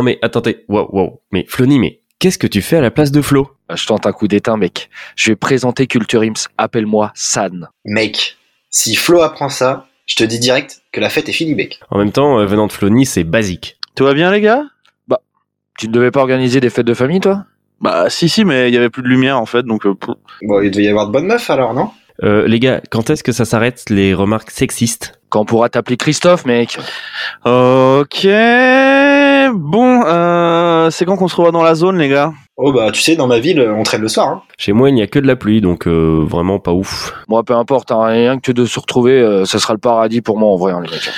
Non mais attendez, wow, wow. Mais Flony, mais qu'est-ce que tu fais à la place de Flo? Bah, Je tente un coup d'éteint, mec. Je vais présenter Culture Ims. Appelle-moi San. Mec, si Flo apprend ça, je te dis direct que la fête est finie, mec. En même temps, euh, venant de Flony, c'est basique. Tout va bien, les gars? Tu ne devais pas organiser des fêtes de famille, toi? Bah, si, si, mais il y avait plus de lumière, en fait, donc... euh, Bon, il devait y avoir de bonnes meufs alors, non? Euh, les gars, quand est-ce que ça s'arrête les remarques sexistes? Quand on pourra t'appeler Christophe, mec. Ok... Bon, euh, c'est quand qu'on se revoit dans la zone, les gars? Oh bah, tu sais, dans ma ville, on traîne le soir, hein. Chez moi, il n'y a que de la pluie, donc euh, vraiment pas ouf. Moi, peu importe, hein, rien que de se retrouver, euh, ça sera le paradis pour moi, en vrai, hein, les mecs.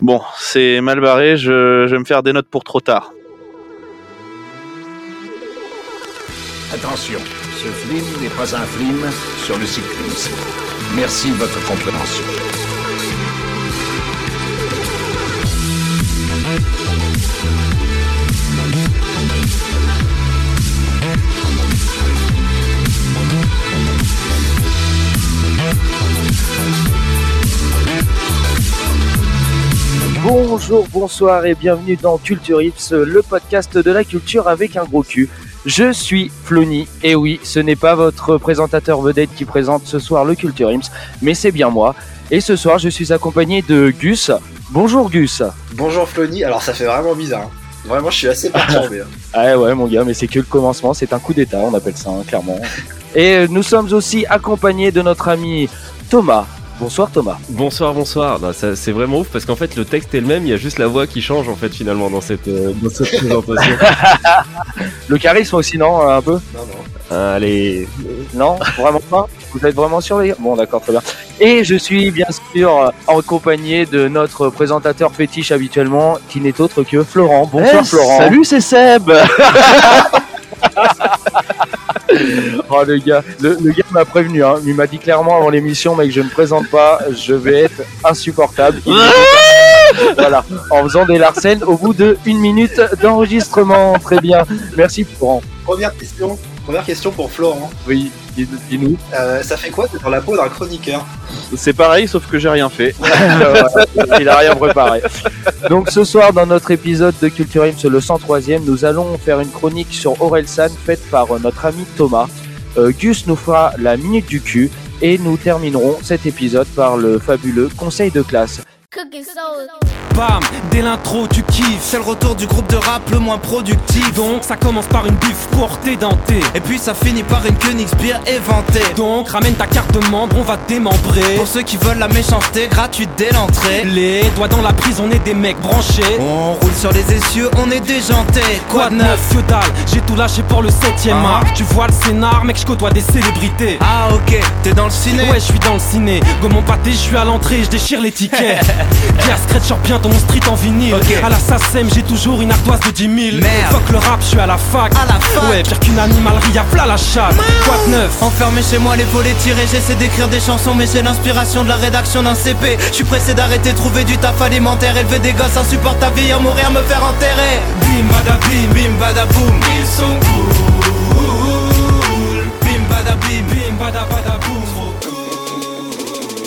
Bon, c'est mal barré, je, je vais me faire des notes pour trop tard. Attention, ce film n'est pas un film sur le cyclisme. Merci de votre compréhension. Bonjour, bonsoir et bienvenue dans Culture Ips, le podcast de la culture avec un gros cul. Je suis Flony, et oui, ce n'est pas votre présentateur vedette qui présente ce soir le Culture Ips, mais c'est bien moi. Et ce soir, je suis accompagné de Gus. Bonjour Gus. Bonjour Flony, alors ça fait vraiment bizarre. hein. Vraiment, je suis assez perturbé. hein. Ah ouais mon gars, mais c'est que le commencement, c'est un coup d'état, on appelle ça, hein, clairement. Et nous sommes aussi accompagnés de notre ami Thomas. Bonsoir Thomas. Bonsoir, bonsoir. Non, ça- c'est vraiment ouf parce qu'en fait, le texte est le même, il y a juste la voix qui change en fait finalement dans cette, euh, dans cette présentation. Le charisme aussi, non Un peu? Non, non. Allez, Non, vraiment pas? Vous êtes vraiment sûr, les Bon, d'accord, très bien. Et je suis bien sûr euh, en compagnie de notre présentateur fétiche habituellement, qui n'est autre que Florent. Bonsoir Eh, Florent. Salut, c'est Seb Oh le gars, le, gars m'a prévenu, hein. il m'a dit clairement avant l'émission, mec, je ne présente pas, je vais être insupportable. Voilà, en faisant des larcènes au bout de une minute d'enregistrement. Très bien, merci Florent. Première question, première question pour Florent. Oui, dis- dis-nous. Euh, ça fait quoi d'être dans la peau d'un chroniqueur C'est pareil, sauf que j'ai rien fait. il a rien préparé. Donc ce soir dans notre épisode de Culture Ims, le 103e, nous allons faire une chronique sur Orelsan faite par euh, notre ami Thomas. Euh, Gus nous fera la minute du cul et nous terminerons cet épisode par le fabuleux conseil de classe. Cooking soul. Bam, dès l'intro tu kiffes. C'est le retour du groupe de rap le moins productif. Donc ça commence par une biffe portée dentée Et puis ça finit par une Königsbier éventée. Donc ramène ta carte de membre, on va te démembrer. Pour ceux qui veulent la méchanceté, gratuite dès l'entrée. Les doigts dans la prise, on est des mecs branchés. On roule sur les essieux, on est déjantés. Quoi de neuf, que dalle, j'ai tout lâché pour le 7ème Ah. art. Tu vois le scénar, mec je côtoie des célébrités. Ah ok, t'es dans le ciné? Ouais, je suis dans le ciné. Gomme mon pâté, je suis à l'entrée, je déchire les tickets. Pierre Scratch bien ton street en vinyle. Ok. À la SACEM, j'ai toujours une ardoise de 10 000. Merde. Fuck le rap, je suis à la fac. À la fac. Ouais, pire qu'une animalerie, à plat la chatte. Quoi de neuf? Enfermé chez moi, les volets tirés, j'essaie d'écrire des chansons, mais j'ai l'inspiration de la rédaction d'un CP. Je suis pressé d'arrêter, trouver du taf alimentaire, élever des gosses insupportables, vieillir, mourir, me faire enterrer. Bim bada bim, Bim badaboum, ils sont cool. bim bada bim, bim bada bada boum.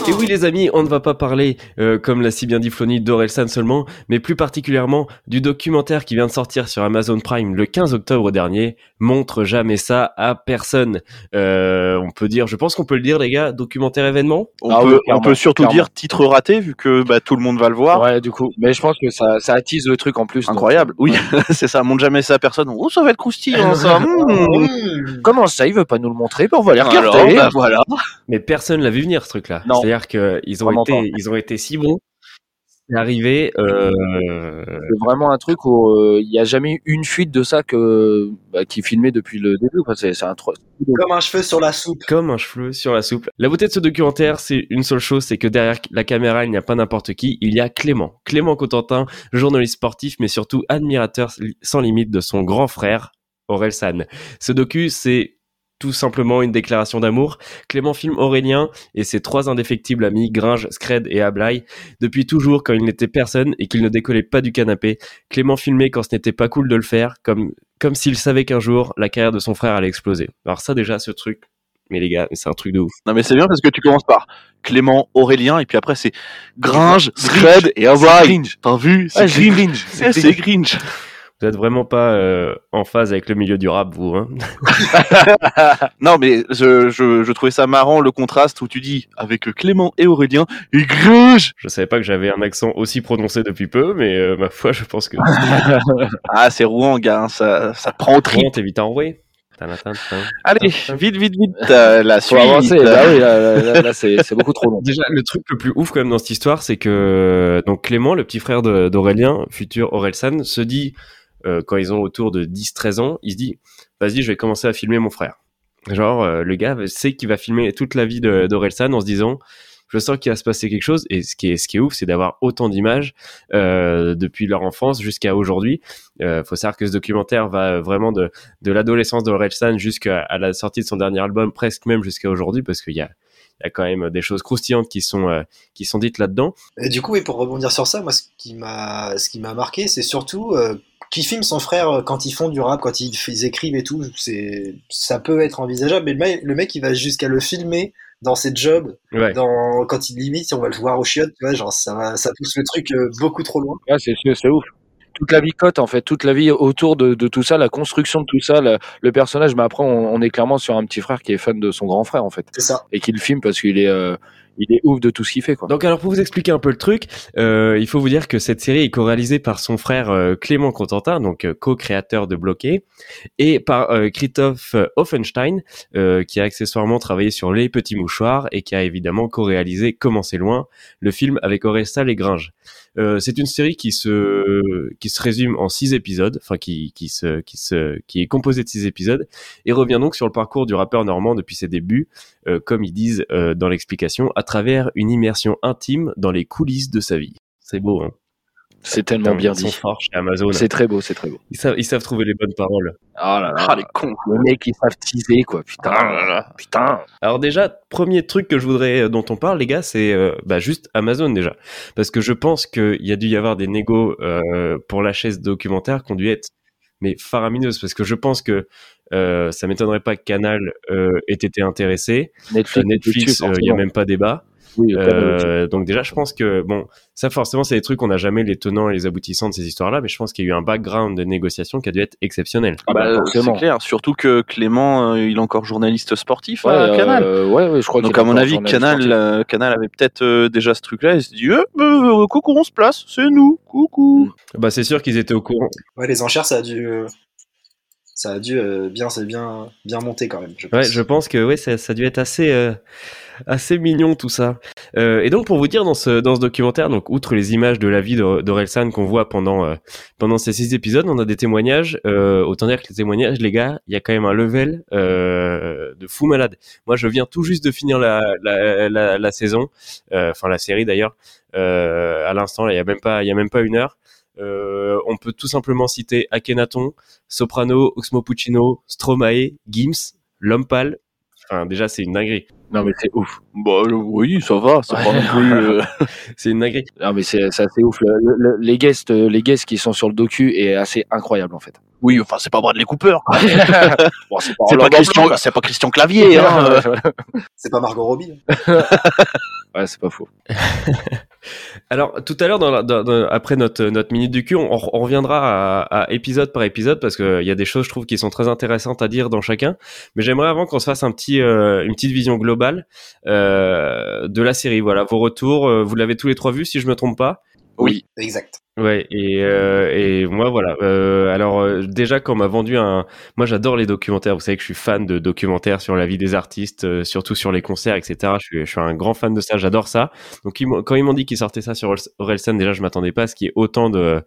Et oui les amis, on ne va pas parler, euh, comme l'a si bien dit Flony, d'Orelsan seulement, mais plus particulièrement du documentaire qui vient de sortir sur Amazon Prime le 15 octobre dernier, montre jamais ça à personne. Euh, on peut dire, je pense qu'on peut le dire les gars, documentaire événement On, Ah peut, on surtout clairement. dire titre raté, vu que bah, tout le monde va le voir. Ouais, du coup. Mais je pense que ça, ça attise le truc en plus. donc. Incroyable, oui, c'est ça, montre jamais ça à personne. Oh, ça va être croustillant ça. Mmh. Comment ça, il veut pas nous le montrer? Ben, On va les Alors, regarder. bah, voilà. Mais personne l'a vu venir ce truc-là. Non. C'est-à-dire qu'ils ont Vraiment été, pas. ils ont été si bons. C'est arrivé. Euh, C'est vraiment un truc où euh, il n'y a jamais eu une fuite de ça que, bah, qui est filmé depuis le début. C'est c'est un truc. Comme un cheveu sur la soupe. comme un cheveu sur la soupe. La beauté de ce documentaire, c'est une seule chose, c'est que derrière la caméra, il n'y a pas n'importe qui, il y a Clément. Clément Cotentin, journaliste sportif, mais surtout admirateur sans limite de son grand frère, Aurel San. Ce docu, c'est tout simplement une déclaration d'amour. Clément filme Aurélien et ses trois indéfectibles amis, Gringe, Scred et Ablaï, depuis toujours quand il n'était personne et qu'il ne décollait pas du canapé. Clément filmait quand ce n'était pas cool de le faire, comme, comme s'il savait qu'un jour, la carrière de son frère allait exploser. Alors ça déjà, ce truc, mais les gars, c'est un truc de ouf. Non mais c'est bien parce que tu commences par Clément, Aurélien, et puis après c'est Gringe, Scred et Abraï. T'as vu? C'est Gringe. C'est Gringe. Vous êtes vraiment pas euh, en phase avec le milieu du rap, vous. Hein non, mais je, je, je, trouvais ça marrant le contraste où tu dis avec Clément et Aurélien, et gruge Je savais pas que j'avais un accent aussi prononcé depuis peu, mais euh, ma foi, je pense que. ah, c'est Rouen, gars, hein, ça, ça prend au trip. T'es vite envoyé. Allez, vite, vite, vite, euh, la suite. Avancer. Bah oui, là, là, là c'est beaucoup trop long. Déjà, le truc le plus ouf quand même dans cette histoire, c'est que donc Clément, le petit frère d'Aurélien, futur Aurelsan, se dit euh, quand ils ont autour de 10-13 ans, il se dit vas-y, je vais commencer à filmer mon frère. Genre, euh, le gars sait qu'il va filmer toute la vie d'Orelsan en se disant je sens qu'il va se passer quelque chose. Et ce qui est, ce qui est ouf, c'est d'avoir autant d'images euh, depuis leur enfance jusqu'à aujourd'hui. Euh, faut savoir que ce documentaire va vraiment de, de l'adolescence d'Orelsan jusqu'à la sortie de son dernier album, presque même jusqu'à aujourd'hui, parce qu'il y a il y a quand même des choses croustillantes qui sont qui sont dites là-dedans. Du coup, et pour rebondir sur ça, moi, ce qui m'a ce qui m'a marqué, c'est surtout qui filme son frère quand ils font du rap, quand ils, ils écrivent et tout. C'est ça peut être envisageable, mais le mec, le mec il va jusqu'à le filmer dans ses jobs, dans, quand il limite, on va le voir au chiottes, tu vois, genre ça, ça pousse le truc euh, beaucoup trop loin. Ouais, c'est c'est ouf. Toute la vie cote en fait, toute la vie autour de, de tout ça, la construction de tout ça, le, personnage. Mais après, on, on, est clairement sur un petit frère qui est fan de son grand frère en fait. C'est ça. Et qui le filme parce qu'il est, euh, il est ouf de tout ce qu'il fait. Quoi. Donc alors pour vous expliquer un peu le truc, euh, il faut vous dire que cette série est co-réalisée par son frère euh, Clément Contentin, donc euh, co-créateur de Bloqué, et par Christophe Offenstein, qui a accessoirement travaillé sur Les Petits Mouchoirs et qui a évidemment co-réalisé Comment c'est loin, le film avec Oresta Gringes. Euh, c'est une série qui se qui se résume en six épisodes, enfin qui qui se qui se qui est composée de six épisodes et revient donc sur le parcours du rappeur normand depuis ses débuts, comme ils disent dans l'explication, travers une immersion intime dans les coulisses de sa vie. C'est beau, hein. C'est tellement bien dit. Amazon. C'est très beau, c'est très beau. Ils savent, ils savent trouver les bonnes paroles. Oh là là, ah, les cons. Les mecs, ils savent teaser, quoi. Putain, ah putain. Alors déjà, premier truc que je voudrais, euh, dont on parle, les gars, c'est euh, bah, juste Amazon déjà. Parce que je pense qu'il y a dû y avoir des négos euh, pour la chaise documentaire qui ont dû être mais faramineuses. Parce que je pense que euh, ça m'étonnerait pas que Canal euh, ait été intéressé. Netflix, Netflix il n'y a même pas débat. Euh, donc déjà, je pense que bon, ça forcément, c'est des trucs on n'a jamais les tenants et les aboutissants de ces histoires-là, mais je pense qu'il y a eu un background de négociation qui a dû être exceptionnel. Ah bah, c'est clair, surtout que Clément, euh, il est encore journaliste sportif ouais, à Canal. Euh, ouais, ouais, je crois. Donc à mon avis, Canal, Canal avait peut-être déjà ce truc-là. Il se dit, coucou, on se place, c'est nous, coucou. Bah c'est sûr qu'ils étaient au courant. Ouais, les enchères, ça a dû ça a dû bien, c'est bien, bien monter quand même. Je pense. Ouais, je pense que ouais, ça, ça a dû être assez, assez mignon tout ça. Euh, et donc pour vous dire dans ce dans ce documentaire, donc outre les images de la vie d'Orelsan qu'on voit pendant euh, pendant ces six épisodes, on a des témoignages. Euh, autant dire que les témoignages, les gars, il y a quand même un level euh, de fou malade. Moi, je viens tout juste de finir la la, la, la saison, euh, enfin la série d'ailleurs. à l'instant, il y a même pas il y a même pas une heure. On peut tout simplement citer Akhenaton, Soprano, Oxmo Puccino, Stromae, Gims, L'Homme Pâle. Enfin, déjà, c'est une dinguerie. Non, mais c'est ouf. Bah, oui, ça va, c'est pas non plus. Euh, c'est une dinguerie. Non, mais c'est assez ouf. Le, les, guests, euh, les guests qui sont sur le docu est assez incroyable, en fait. Oui, enfin, c'est pas Bradley Cooper. bon, c'est pas, pas, Christian, pas, Christian Clavier. Hein. c'est pas Margot Robbie. ouais, c'est pas faux. Alors, tout à l'heure, après notre, minute du cul, on, reviendra à, épisode par épisode parce qu'il y a des choses, je trouve, qui sont très intéressantes à dire dans chacun. Mais j'aimerais avant qu'on se fasse un petit, euh, une petite vision globale euh, de la série. Voilà, vos retours. Euh, vous l'avez tous les trois vus, si je me trompe pas. Oui, exact. Ouais, et, euh, et moi voilà. Euh, alors euh, déjà quand on m'a vendu un, moi j'adore les documentaires. Vous savez que je suis fan de documentaires sur la vie des artistes, euh, surtout sur les concerts, etc. Je suis, je suis un grand fan de ça. J'adore ça. Donc quand ils m'ont dit qu'ils sortaient ça sur Orelsan, déjà je m'attendais pas à ce qu'il y ait autant de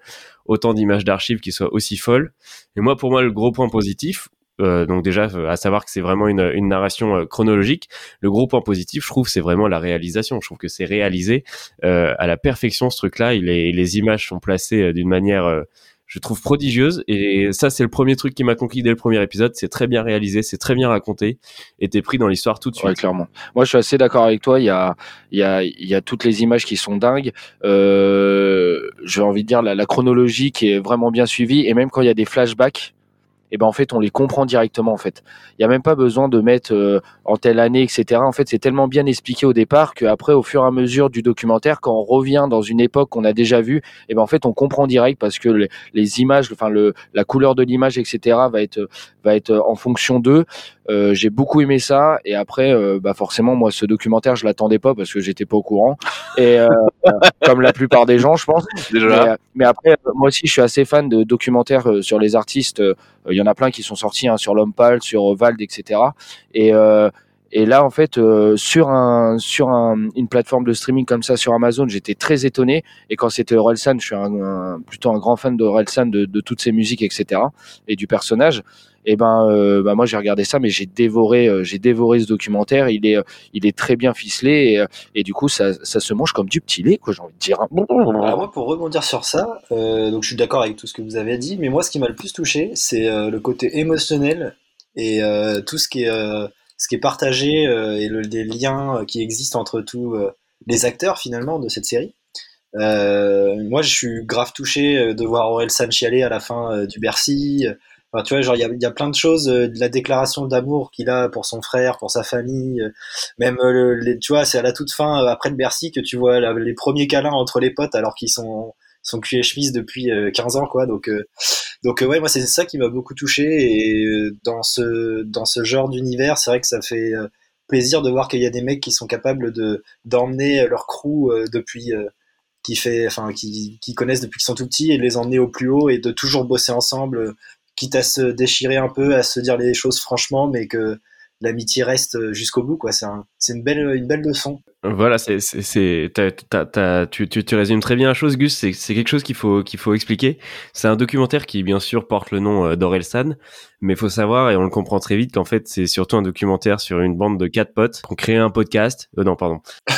autant d'images d'archives qui soient aussi folles. Et moi pour moi le gros point positif, euh, donc déjà, à savoir que c'est vraiment une, une narration euh, chronologique. Le gros point positif, je trouve, c'est vraiment la réalisation. Je trouve que c'est réalisé euh, à la perfection ce truc-là. Les, les images sont placées d'une manière je trouve prodigieuse et ça c'est le premier truc qui m'a conquis dès le premier épisode c'est très bien réalisé c'est très bien raconté et t'es pris dans l'histoire tout de suite ouais, clairement moi je suis assez d'accord avec toi il y a il y a il y a toutes les images qui sont dingues euh, j'ai envie de dire la, la chronologie qui est vraiment bien suivie et même quand il y a des flashbacks et ben en fait on les comprend directement en fait. Il y a même pas besoin de mettre euh, en telle année etc. En fait c'est tellement bien expliqué au départ qu'après au fur et à mesure du documentaire quand on revient dans une époque qu'on a déjà vue, et ben en fait on comprend direct parce que les, les images, enfin le la couleur de l'image etc. va être va être en fonction d'eux. Euh, j'ai beaucoup aimé ça et après euh, bah forcément moi ce documentaire je l'attendais pas parce que j'étais pas au courant. Et euh, comme la plupart des gens je pense. Déjà. mais, mais après moi aussi je suis assez fan de documentaires euh, sur les artistes. Euh, il y en a plein qui sont sortis hein, sur l'homme pâle sur Vald etc et euh, et là, en fait, euh, sur un sur un, une plateforme de streaming comme ça sur Amazon, j'étais très étonné. Et quand c'était Orelsan, je suis plutôt un grand fan de Orelsan, de, de toutes ses musiques, etc. Et du personnage. Et ben, euh, bah, moi, j'ai regardé ça, mais j'ai dévoré, euh, dévoré ce documentaire. Il est, il est très bien ficelé et, du coup, ça, ça se mange comme du petit lait, quoi. J'ai envie de dire. Alors moi, pour rebondir sur ça, donc je suis d'accord avec tout ce que vous avez dit, mais moi, ce qui m'a le plus touché, c'est le côté émotionnel et tout ce qui est, ce qui est partagé euh, et le, les liens euh, qui existent entre tous euh, les acteurs finalement de cette série. Moi, je suis grave touché de voir Aurel San chialer à la fin du Bercy. Tu vois, genre il y a, plein de choses, de la déclaration d'amour qu'il a pour son frère, pour sa famille, même tu vois, c'est à la toute fin après le Bercy que tu vois les premiers câlins entre les potes alors qu'ils sont sont cul et chemise depuis euh, 15 ans quoi. Donc euh, donc euh, ouais, moi c'est ça qui m'a beaucoup touché et euh, dans ce dans ce genre d'univers, c'est vrai que ça fait euh, plaisir de voir qu'il y a des mecs qui sont capables de d'emmener leur crew euh, depuis euh, qui fait enfin qui, qui connaissent depuis qu'ils sont tout petits et de les emmener au plus haut et de toujours bosser ensemble euh, quitte à se déchirer un peu à se dire les choses franchement mais que l'amitié reste euh, jusqu'au bout quoi c'est un, c'est une belle une belle leçon Voilà, c'est, c'est, c'est- t'as- t'as- t'as- tu, tu, tu résumes très bien la chose, Gus. C'est, c'est quelque chose qu'il faut, qu'il faut expliquer. C'est un documentaire qui, bien sûr, porte le nom euh, d'Orelsan, mais il faut savoir, et on le comprend très vite, qu'en fait, c'est surtout un documentaire sur une bande de quatre potes qui ont créé un podcast. Euh, non, pardon.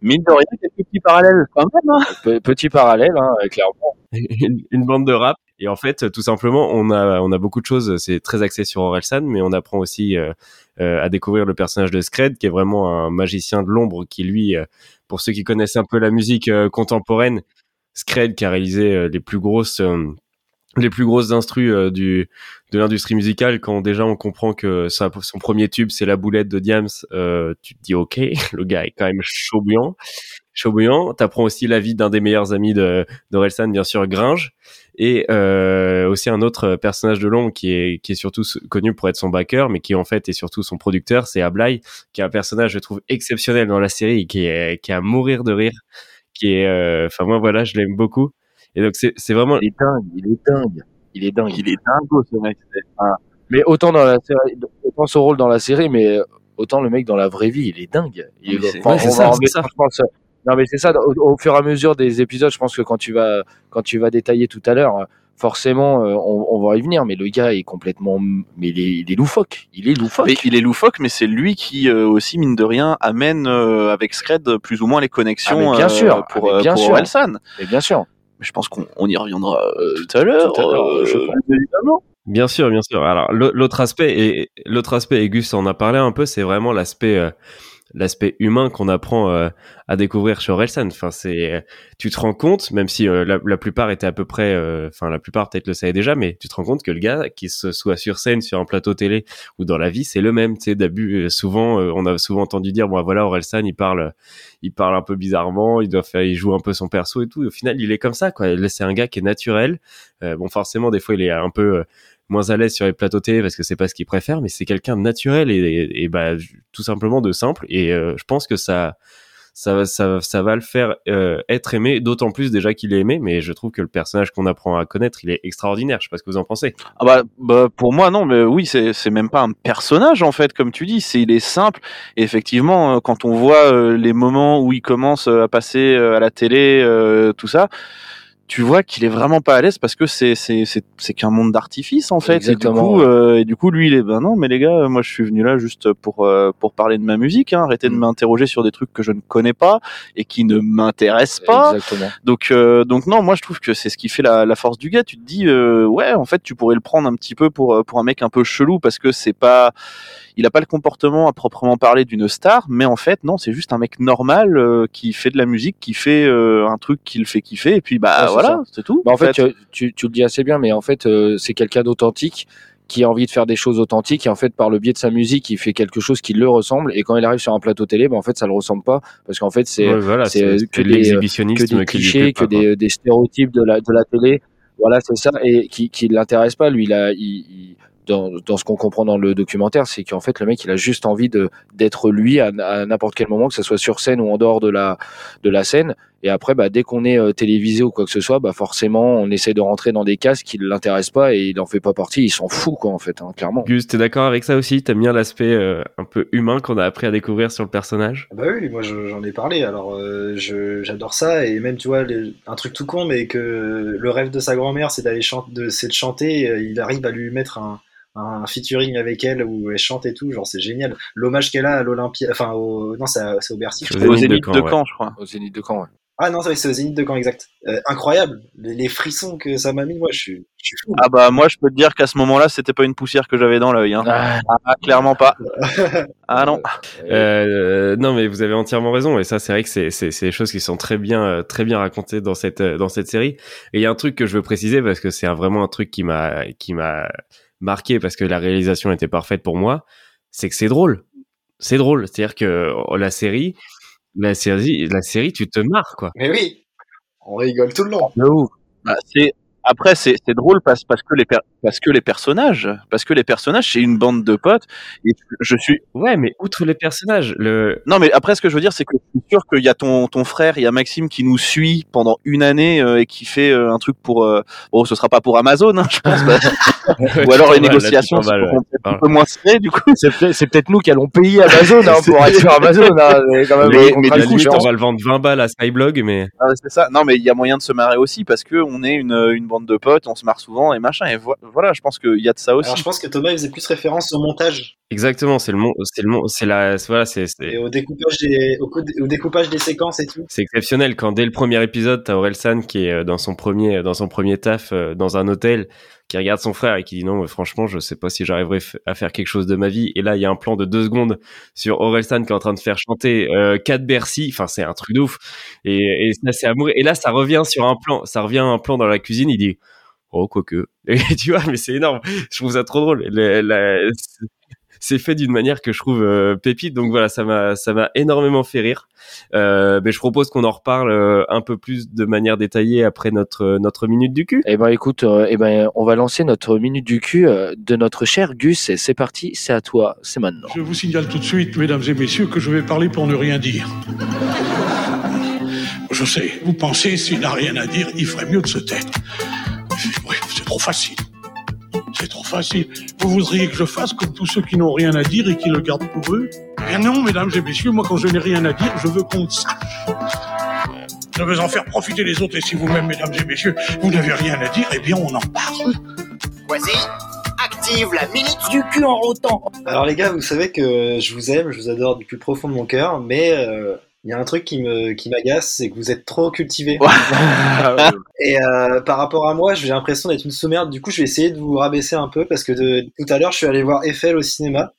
Mine de rien, quelques petits parallèles quand même. Hein. Pe- Petit parallèle, hein, clairement. une, une bande de rap. Et en fait, tout simplement, on a, on a beaucoup de choses. C'est très axé sur Orelsan, mais on apprend aussi euh, euh, à découvrir le personnage de Scred, qui est vraiment un magicien de l'ombre, qui lui, euh, pour ceux qui connaissent un peu la musique euh, contemporaine, Scred qui a réalisé les plus grosses, les plus grosses instrus du de l'industrie musicale. Quand déjà on comprend que son premier tube c'est la boulette de Diams, euh, tu te dis ok, le gars est quand même chaud bouillant. Chaud bouillant. T'apprends aussi la vie d'un des meilleurs amis de d'Orelsan, bien sûr, Gringe et euh, aussi un autre personnage de l'ombre qui est qui est surtout connu pour être son backer mais qui en fait est surtout son producteur c'est Ablai qui est un personnage je trouve exceptionnel dans la série qui est qui est à mourir de rire qui est euh, enfin moi voilà je l'aime beaucoup et donc c'est c'est vraiment Il est dingue, il est dingue. Il est dingue. Il est dingo ce mec. Mais autant dans la série, autant son rôle dans la série, mais autant le mec dans la vraie vie, il est dingue. Il c'est- enfin, ouais, c'est en ça. je pense. Non, mais c'est ça. Au, au fur et à mesure des épisodes, je pense que quand tu vas, quand tu vas détailler tout à l'heure, forcément, euh, on, on va y venir. Mais le gars est complètement, mais il est, il est loufoque. Il est loufoque. Mais il est loufoque, mais c'est lui qui euh, aussi mine de rien amène euh, avec Scred plus ou moins les connexions Ah, bien euh, sûr. pour, Ah, mais bien pour sûr. Orelsan. Mais bien sûr. Je pense qu'on on y reviendra euh, tout à l'heure. tout à l'heure, euh, je pense. évidemment. Bien sûr, bien sûr. Alors l'au- l'autre aspect et l'autre aspect, et Gus en a parlé un peu, c'est vraiment l'aspect euh, l'aspect humain qu'on apprend euh, à découvrir sur Orelsan. Enfin, c'est tu te rends compte, même si euh, la, plupart étaient à peu près, euh, enfin la plupart peut-être le savaient déjà, mais tu te rends compte que le gars qui se soit sur scène, sur un plateau télé ou dans la vie, c'est le même. Tu sais, d'abus. Souvent, on a souvent entendu dire, bon voilà, Orelsan, il parle, il parle un peu bizarrement, il doit faire, il joue un peu son perso et tout. Au final, il est comme ça, quoi. C'est un gars qui est naturel. Bon, forcément, des fois, il est un peu moins à l'aise sur les plateaux télé parce que c'est pas ce qu'il préfère, mais c'est quelqu'un de naturel et, bah tout simplement de simple. Et euh, je pense que ça, ça, va- ça, ça va le faire euh, être aimé, d'autant plus déjà qu'il est aimé. Mais je trouve que le personnage qu'on apprend à connaître, il est extraordinaire. Je sais pas ce que vous en pensez. Ah bah, bah, pour moi non mais oui c'est même pas un personnage en fait comme tu dis c'est il est simple et effectivement euh, quand on voit les moments où il commence à passer à la télé tout ça tu vois qu'il est vraiment pas à l'aise parce que c'est c'est c'est c'est qu'un monde d'artifice en fait Exactement, et du coup euh, et du coup lui il est ben non mais les gars moi je suis venu là juste pour euh, pour parler de ma musique hein, arrêtez de Mm. m'interroger sur des trucs que je ne connais pas et qui ne m'intéressent pas Exactement. donc, euh, donc non, moi je trouve que c'est ce qui fait la, la force du gars. Tu te dis, euh, ouais, en fait, tu pourrais le prendre un petit peu pour euh, pour un mec un peu chelou parce que c'est pas, il a pas le comportement à proprement parler d'une star, mais en fait non, c'est juste un mec normal euh, qui fait de la musique, qui fait euh, un truc qui le fait kiffer, et puis bah Ouais, voilà, c'est tout. Bah, en fait, tu, tu, tu le dis assez bien, mais en fait, euh, c'est quelqu'un d'authentique qui a envie de faire des choses authentiques et en fait par le biais de sa musique il fait quelque chose qui le ressemble. Et quand il arrive sur un plateau télé bah, en fait ça le ressemble pas parce qu'en fait c'est Ouais, voilà, euh, que des, que des clichés plaît que pas, des, des stéréotypes de la de la télé. Voilà c'est ça. Et qui qui l'intéresse pas lui il a il, il- dans, dans ce qu'on comprend dans le documentaire, c'est qu'en fait le mec il a juste envie de d'être lui à, à n'importe quel moment, que ce soit sur scène ou en dehors de la de la scène. Et après, bah, dès qu'on est euh, télévisé ou quoi que ce soit, bah, forcément, on essaie de rentrer dans des cases qui ne l'intéressent pas et il en fait pas partie. Il s'en fout, quoi, en fait, hein, clairement. Gus, t'es d'accord avec ça aussi? T'aimes bien l'aspect euh, un peu humain qu'on a appris à découvrir sur le personnage? Bah oui, moi je- j'en ai parlé. Alors euh, j'adore ça et même tu vois les- un truc tout con, mais que le rêve de sa grand-mère c'est d'aller chanter, de, c'est de chanter. euh, Il arrive à lui mettre un, un featuring avec elle où elle chante et tout. Genre c'est génial. L'hommage qu'elle a à l'Olympia, enfin au, non c'est au Bercy. je Au crois. Au Zénith de ouais. Caen, je crois. Au Zénith de Caen, ouais. Ah non, ça, c'est au Zénith de Caen exact. Euh, incroyable, les, les frissons que ça m'a mis. Moi je suis, je suis fou. Ah bah moi je peux te dire qu'à ce moment-là c'était pas une poussière que j'avais dans l'œil. Hein. Ah, Ah, clairement pas. Ah non. Euh, non, mais vous avez entièrement raison. Et ça, c'est vrai que c'est c'est c'est des choses qui sont très bien euh, très bien racontées dans cette euh, dans cette série. Et il y a un truc que je veux préciser parce que c'est vraiment un truc qui m'a qui m'a marqué parce que la réalisation était parfaite pour moi. C'est que c'est drôle. C'est drôle. C'est-à-dire que oh, la série, la série, la série, tu te marres quoi. Mais oui, on rigole tout le long. de ouf. Bah, c'est après c'est c'est drôle parce parce que les per- parce que les personnages parce que les personnages c'est une bande de potes et je suis Ouais, mais outre les personnages, le non mais après ce que je veux dire c'est que je suis sûr qu'il y a ton ton frère il y a Maxime qui nous suit pendant une année euh, et qui fait euh, un truc pour euh, bon ce sera pas pour Amazon hein, je pense bah, ou alors les négociations sont un peu moins serrées du coup C'est peut-être, c'est peut-être nous qui allons payer Amazon hein, pour être sur Amazon. Hein, mais quand même, Mais- on va le vendre 20 balles à Skyblog, mais Ah, c'est ça. Non, mais il y a moyen de se marrer aussi parce que on est une, une bande de potes, on se marre souvent et machin. Et vo- voilà, je pense qu'il y a de ça aussi. Alors je pense que Thomas il faisait plus référence au montage exactement, c'est le mon, c'est le mon, c'est la, c'est- voilà, c'est c'est- et au découpage des, au, co- au découpage des séquences et tout. C'est exceptionnel quand dès le premier épisode, t'as Orelsan qui est euh, dans son premier, dans son premier taf euh, dans un hôtel, qui regarde son frère et qui dit non, mais franchement, je sais pas si j'arriverai à faire quelque chose de ma vie. Et là, il y a un plan de deux secondes sur Orelsan qui est en train de faire chanter euh, Bercy. Enfin, c'est un truc de ouf. Et, et ça, c'est amour. Et là, ça revient sur un plan, ça revient à un plan dans la cuisine. Il dit oh quoique. Et tu vois, mais c'est énorme. Je trouve ça trop drôle. C'est fait d'une manière que je trouve euh, pépite. Donc voilà, ça m'a ça m'a énormément fait rire. Euh, mais je propose qu'on en reparle euh, un peu plus de manière détaillée après notre notre minute du cul. Eh ben écoute, euh, eh ben on va lancer notre minute du cul euh, de notre cher Gus et c'est parti, c'est à toi, c'est maintenant. Je vous signale tout de suite, mesdames et messieurs, que je vais parler pour ne rien dire. Je sais, vous pensez, s'il n'a rien à dire, il ferait mieux de se taire. Oui, c'est trop facile. C'est trop facile. Vous voudriez que je fasse comme tous ceux qui n'ont rien à dire et qui le gardent pour eux? Eh non, mesdames et messieurs, moi quand je n'ai rien à dire, je veux qu'on le sache. Je veux en faire profiter les autres et si vous-même, mesdames et messieurs, vous n'avez rien à dire, eh bien on en parle. Voici, active la minute du cul en rotant. Alors les gars, vous savez que je vous aime, je vous adore du plus profond de mon cœur, mais euh, il y a un truc qui me qui m'agace, c'est que vous êtes trop cultivés. Et euh, par rapport à moi, j'ai l'impression d'être une sous-merde. Du coup, je vais essayer de vous rabaisser un peu parce que de, tout à l'heure, je suis allé voir Eiffel au cinéma.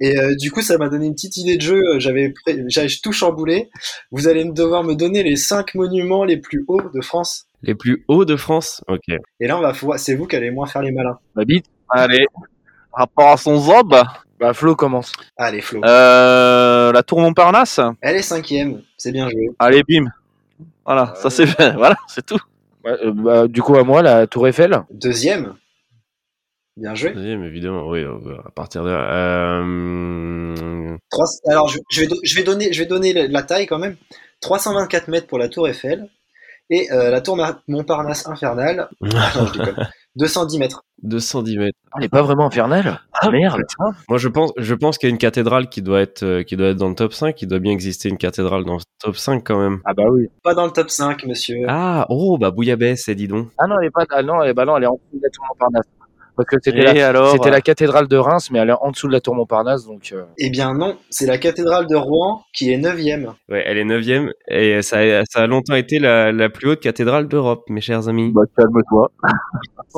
Et euh, du coup, ça m'a donné une petite idée de jeu. J'avais pré- j'avais tout chamboulé. Vous allez devoir me donner les cinq monuments les plus hauts de France. Les plus hauts de France? Ok. Et là, on va. C'est vous qui allez moins faire les malins. Ma bite, Allez, rapport à son zob, bah Flo commence. Allez, Flo. euh, la tour Montparnasse? Elle est cinquième. C'est bien joué. Allez, bim. Voilà, ça c'est fait. Voilà, c'est tout. Ouais, euh, bah, du coup à moi la Tour Eiffel. Deuxième. Bien joué. Deuxième, évidemment. Oui, euh, à partir de là. Euh... Trois- Alors, je, je vais, do- je, vais donner, je vais donner la- taille quand même. 324 mètres pour la tour Eiffel. Et euh, la tour Montparnasse infernale, ah, non, je déconne. 210 mètres. 210 mètres. Elle est pas vraiment infernale. Ah merde. Moi, je pense, je pense qu'il y a une cathédrale qui doit être, euh, qui doit être dans le top 5. Il doit bien exister une cathédrale dans le top 5 quand même. Ah bah oui. Pas dans le top 5, monsieur. Ah, oh, bah Bouillabaisse, dis donc. Ah non, elle est pas. Ah non, elle est, bah non, elle est en dessous de la Tour Montparnasse. Parce que c'était la, alors c'était la cathédrale de Reims, mais elle est en dessous de la Tour Montparnasse, donc. euh, Eh bien non, c'est la cathédrale de Rouen qui est 9ème. Ouais, elle est neuvième et ça a, ça a longtemps été la, la plus haute cathédrale d'Europe, mes chers amis. Bah, calme-toi.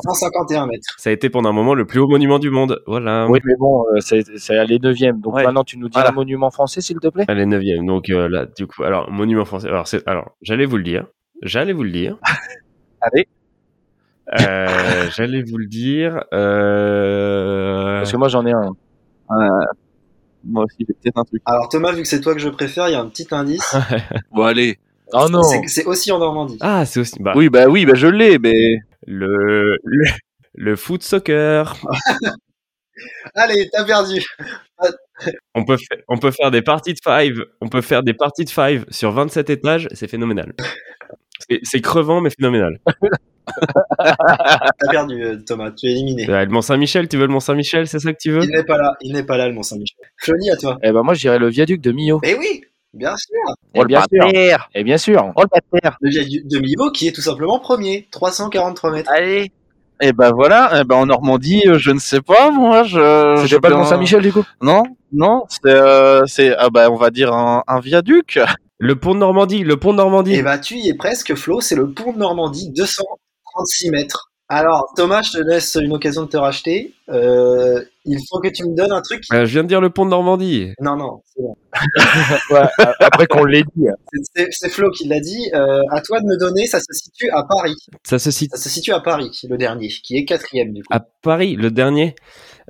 151 mètres. Ça a été pendant un moment le plus haut monument du monde. Voilà. Oui, mais bon, euh, c'est, c'est elle est neuvième. Donc Ouais. maintenant, tu nous dis Voilà. un monument français, s'il te plaît? Elle est neuvième. Donc euh, là, du coup, alors monument français. Alors, c'est, alors, j'allais vous le dire. J'allais vous le dire. Allez. Euh, J'allais vous le dire. Euh... Parce que moi, j'en ai un. Moi aussi, j'ai peut-être un truc. Alors Thomas, vu que c'est toi que je préfère, il y a un petit indice. Bon, allez. Oh non C'est- aussi en Normandie. Ah, c'est aussi. Bah, Oui, bah oui, bah je l'ai, mais. le, le le foot soccer. Allez, t'as perdu. On peut on peut faire des parties de five. On peut faire des parties de five sur 27 étages. C'est phénoménal. C'est- C'est crevant mais phénoménal. T'as perdu, euh, Thomas. Tu es éliminé. Le Mont Saint-Michel, tu veux le Mont Saint-Michel, c'est ça que tu veux? Il n'est pas là. Il n'est pas là, le Mont Saint-Michel. Flony, à toi. Eh ben moi, je dirais le viaduc de Millau. Eh oui, bien sûr. Eh bien sûr. Et bien sûr. Oh le viaduc de Millau qui est tout simplement premier. 343 mètres. Allez. Et ben voilà, eh ben en Normandie, euh, je ne sais pas, moi, je. je C'était pas le bien- Mont Saint-Michel du coup? Non, non, c'est, euh, c'est, ah bah, on va dire un, un viaduc. Le pont de Normandie, le pont de Normandie. Et bah, tu y es presque, Flo. C'est le pont de Normandie, 236 mètres. Alors, Thomas, je te laisse une occasion de te racheter. Euh, il faut que tu me donnes un truc. Euh, je viens de dire le pont de Normandie. Non, non, c'est bon. Ouais, après qu'on l'ait dit. C'est- C'est c'est Flo qui l'a dit. Euh, à toi de me donner, ça se situe à Paris. Ça se situe Ça se situe à Paris, le dernier, qui est quatrième du coup. à Paris, le dernier?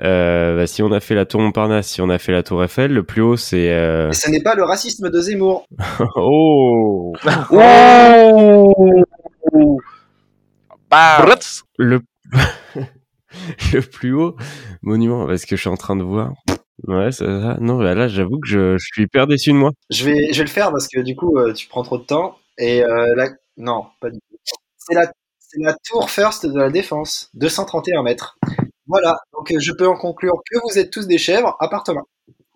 Euh, bah, si on a fait la tour Montparnasse, si on a fait la tour Eiffel, le plus haut c'est. euh, ce n'est pas le racisme de Zemmour. Oh. Oh le le plus haut monument parce que je suis en train de voir ouais c'est ça non bah là j'avoue que je, je suis hyper déçu de moi Je vais, je vais le faire parce que du coup, euh, tu prends trop de temps. Et euh, la... non, pas du tout. C'est la, c'est la tour First de la Défense, 231 mètres. Voilà, donc euh, je peux en conclure que vous êtes tous des chèvres, à part Thomas.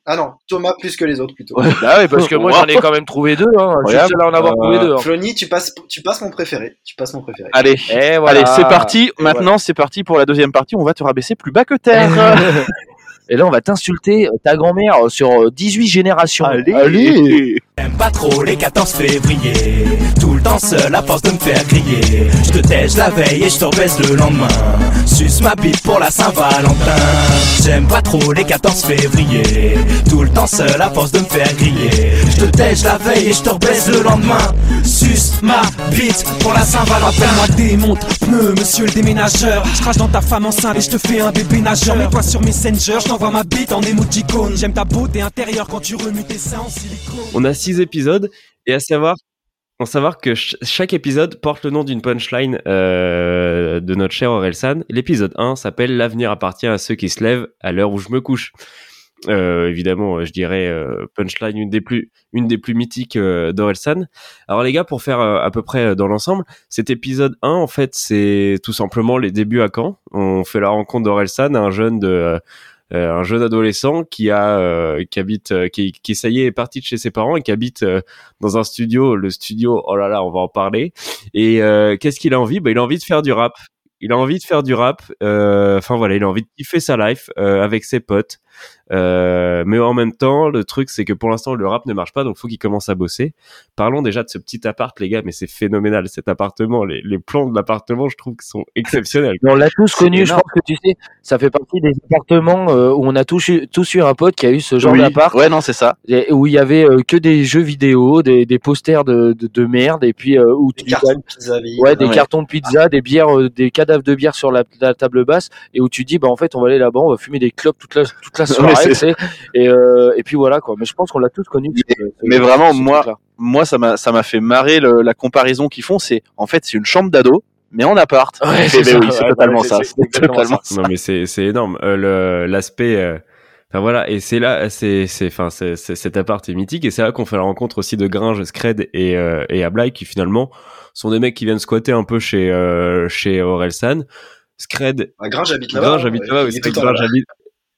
Ah non, Thomas plus que les autres plutôt. Bah oui, parce que moi j'en ai quand même trouvé deux. Hein. Je suis seul à en avoir euh, trouvé deux. hein. Flony, tu passes, tu passes mon préféré. Tu passes mon préféré. Allez. Et voilà. Allez, c'est parti. Et Maintenant, c'est parti pour la deuxième partie. On va te rabaisser plus bas que terre. Et là, on va t'insulter euh, ta grand-mère euh, sur euh, 18 générations. J'aime pas trop les 14 février le temps seul à force de me faire griller Je te tèche la veille et je te rebaisse le lendemain Suce ma bite pour la Saint-Valentin J'aime pas trop les 14 février Tout le temps seul à force de me faire griller Je te tèche la veille et je te rebaisse le lendemain Suce ma bite pour la Saint-Valentin Appelle-moi démonte, pneu, monsieur le déménageur. Je crache dans ta femme enceinte et je te fais un bébé nageur. Mets-toi sur Messenger, je t'envoie ma bite en emoticône. J'aime ta beauté intérieure quand tu remues tes seins en silicone. on a six épisodes et à savoir en savoir que ch- chaque épisode porte le nom d'une punchline euh, de notre cher Orelsan. L'épisode 1 s'appelle L'avenir appartient à ceux qui se lèvent à l'heure où je me couche. Euh, évidemment, je dirais euh, punchline une des plus une des plus mythiques euh, d'Orelsan. Alors les gars, pour faire euh, à peu près euh, dans l'ensemble, cet épisode 1 en fait, c'est tout simplement les débuts à Caen. On fait la rencontre d'Orelsan, un jeune de euh, un jeune adolescent qui a euh, qui habite euh, qui, qui ça y est est parti de chez ses parents et qui habite euh, dans un studio le studio oh là là on va en parler. Et euh, qu'est-ce qu'il a envie? Bah, il a envie de faire du rap. Il a envie de faire du rap euh, enfin voilà il a envie de kiffer sa life avec ses potes mais en même temps le truc c'est que pour l'instant le rap ne marche pas donc faut qu'il commence à bosser parlons déjà de ce petit appart les gars mais c'est phénoménal cet appartement les, les plans de l'appartement je trouve qu'ils sont exceptionnels on l'a tous connu, je pense que tu sais, ça fait partie des appartements euh, où on a tous eu, tous eu un pote qui a eu ce genre Oui. d'appart, Ouais, non, c'est ça. et où il y avait euh, que des jeux vidéo, des, des posters de, de, de merde, et puis euh, où Des tu cartons de pizza ouais, des Ouais. cartons de pizza, des bières, euh, des cadavres de bière sur la, la table basse, et où tu dis, bah en fait, on va aller là-bas, on va fumer des clopes toute la, toute la soirée, sais, et, euh, et puis voilà quoi. Mais je pense qu'on l'a tous connu. Mais- ce- ce- mais vraiment, ce moi. Moi, ça m'a, ça m'a fait marrer le- la comparaison qu'ils font. C'est, en fait, c'est une chambre d'ado, mais en appart. Ouais, c'est ben oui, ouais, totalement ouais, ça. c'est- totalement ça. Non mais c'est c'est énorme Euh, le l'aspect euh, enfin voilà et c'est là c'est c'est enfin c'est cet appart est mythique et c'est là qu'on fait la rencontre aussi de Gringe, Scred et euh, et Ablai qui finalement sont des mecs qui viennent squatter un peu chez euh, chez Orelsan. Scred Ah, Gringe habite là-bas. Gringe habite là-bas Gringe là-bas. habite-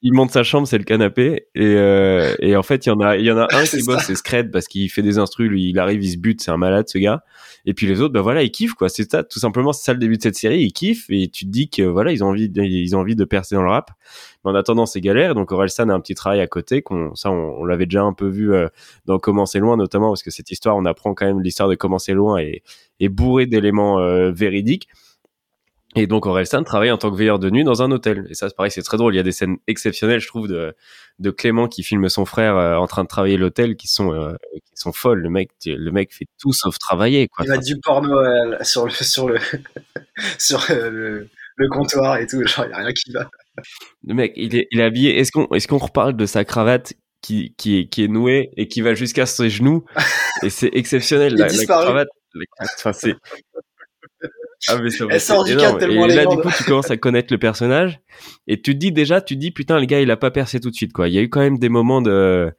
il monte sa chambre, c'est le canapé et euh, et en fait il y en a il y en a un qui bosse c'est Scred parce qu'il fait des instrus lui il arrive il se bute c'est un malade ce gars. Et puis les autres bah voilà ils kiffent quoi. C'est ça tout simplement c'est ça le début de cette série ils kiffent et tu te dis que voilà ils ont envie de- ils ont envie de percer dans le rap. Mais en attendant c'est galère. Donc Orelsan a un petit travail à côté qu'on ça on, on l'avait déjà un peu vu euh, dans Comment c'est loin notamment parce que cette histoire on apprend quand même l'histoire de Comment c'est loin et est bourrée d'éléments euh, véridiques Et donc Orelsan travaille en tant que veilleur de nuit dans un hôtel. Et ça, c'est pareil, c'est très drôle. Il y a des scènes exceptionnelles, je trouve, de, de Clément qui filme son frère euh, en train de travailler l'hôtel, qui sont euh, qui sont folles. Le mec, le mec fait tout sauf travailler. Quoi. Il a du porno euh, sur le sur le sur le, le comptoir et tout. Genre, il y a rien qui va. Le mec, il est, il est habillé. Est-ce qu'on est-ce qu'on reparle de sa cravate qui, qui, est, qui est nouée et qui va jusqu'à ses genoux? Et c'est exceptionnel. La, la cravate, enfin, c'est ah, mais ça, cadre tellement Et là, du coup, tu commences à connaître le personnage et tu te dis déjà, tu te dis, putain, le gars, il a pas percé tout de suite, quoi. Il y a eu quand même des moments de,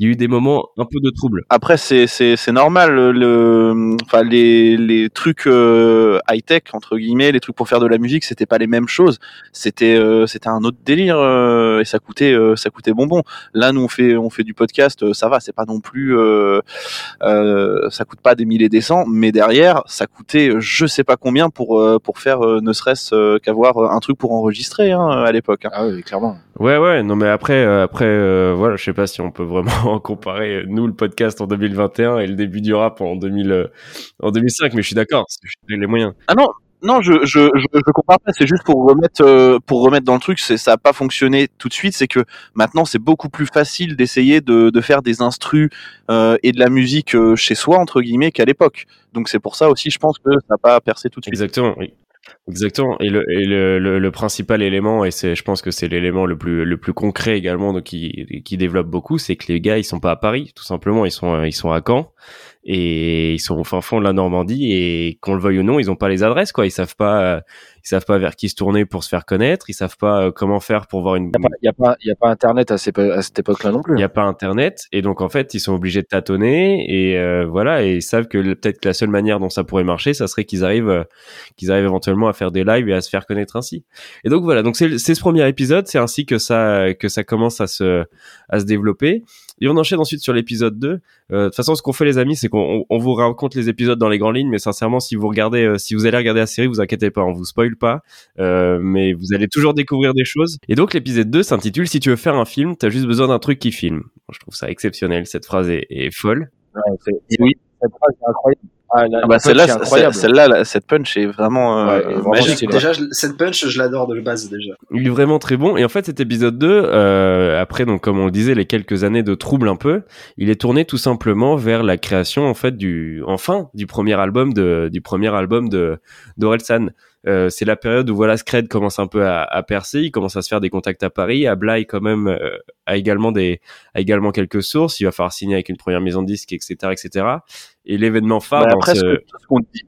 il y a eu des moments un peu de trouble. Après, c'est c'est c'est normal. le- Le, enfin, les les trucs high tech entre guillemets, les trucs pour faire de la musique, c'était pas les mêmes choses. C'était euh, c'était un autre délire euh, et ça coûtait euh, ça coûtait bonbon. Là, nous on fait on fait du podcast, euh, ça va, c'est pas non plus euh, euh, ça coûte pas des milliers des cents, mais derrière, ça coûtait je sais pas combien pour euh, pour faire euh, ne serait-ce euh, qu'avoir un truc pour enregistrer hein, à l'époque. hein. Ah oui, clairement. Ouais, ouais, non, mais après, euh, après, euh, voilà, je sais pas si on peut vraiment comparer euh, nous le podcast en 2021 et le début du rap en 2000, euh, en 2005, mais je suis d'accord, les moyens. Ah non, non, je je je, je compare pas. C'est juste pour remettre euh, pour remettre dans le truc. C'est ça a pas fonctionné tout de suite. C'est que maintenant c'est beaucoup plus facile d'essayer de de faire des instrus euh, et de la musique euh, chez soi entre guillemets qu'à l'époque. Donc c'est pour ça aussi, je pense que ça n'a pas percé tout de suite. Exactement, oui. Exactement. Et le, le, le, le principal élément, et c'est, je pense que c'est l'élément le plus, le plus concret également, donc qui, qui développe beaucoup, c'est que les gars, ils sont pas à Paris, tout simplement, ils sont, ils sont à Caen, et ils sont au fin fond de la Normandie, et qu'on le veuille ou non, ils ont pas les adresses, quoi. Ils savent pas, ils savent pas vers qui se tourner pour se faire connaître, ils savent pas euh, comment faire pour voir une, Il n'y a, pas- y a pas Internet à, ces- à cette époque-là non plus. il n'y a pas Internet. Et donc en fait ils sont obligés de tâtonner. Et euh, voilà. Et ils savent que peut-être que la seule manière dont ça pourrait marcher ça serait qu'ils arrivent euh, qu'ils arrivent éventuellement à faire des lives et à se faire connaître ainsi. Et donc voilà. Donc c'est ce premier épisode. C'est ainsi que ça que ça commence à se à se développer. Et on enchaîne ensuite sur l'épisode 2 Euh, de toute façon ce qu'on fait les amis c'est qu'on on- on vous raconte les épisodes dans les grandes lignes. Mais sincèrement si vous regardez si vous allez regarder la série vous inquiétez pas on vous spoil pas euh, mais vous allez toujours découvrir des choses. Et donc l'épisode 2 s'intitule Si tu veux faire un film, t'as juste besoin d'un truc qui filme. Je trouve ça exceptionnel, cette phrase est, est folle. Ouais, c'est- oui, cette phrase est incroyable. Ah, la- Ah bah celle-là, est c'est- incroyable. celle-là, la- cette punch est vraiment, euh, Ouais, et vraiment magique. Déjà, je- cette punch, je l'adore de base déjà. Il est vraiment très bon. Et en fait, cet épisode 2, euh, après, donc, comme on le disait, les quelques années de trouble un peu, il est tourné tout simplement vers la création, en fait, du, enfin, du premier album de, du premier album de, d'Orelsan. Euh, c'est la période où voilà Scred commence un peu à, à percer, il commence à se faire des contacts à Paris, Ablaï quand même euh, a également des a également quelques sources, il va falloir signer avec une première maison de disques, etc., etc. Et l'événement phare Bah, après, ce- ce qu'on dit,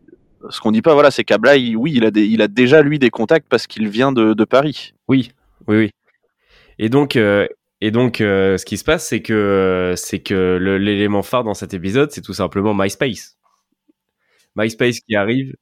ce qu'on dit pas, voilà, c'est il- oui, il a des, il a déjà lui des contacts parce qu'il vient de, de Paris. Oui, oui, oui. Et donc, euh, et donc, euh, ce qui se passe, c'est que c'est que l'élément phare dans cet épisode, c'est tout simplement MySpace. MySpace qui arrive,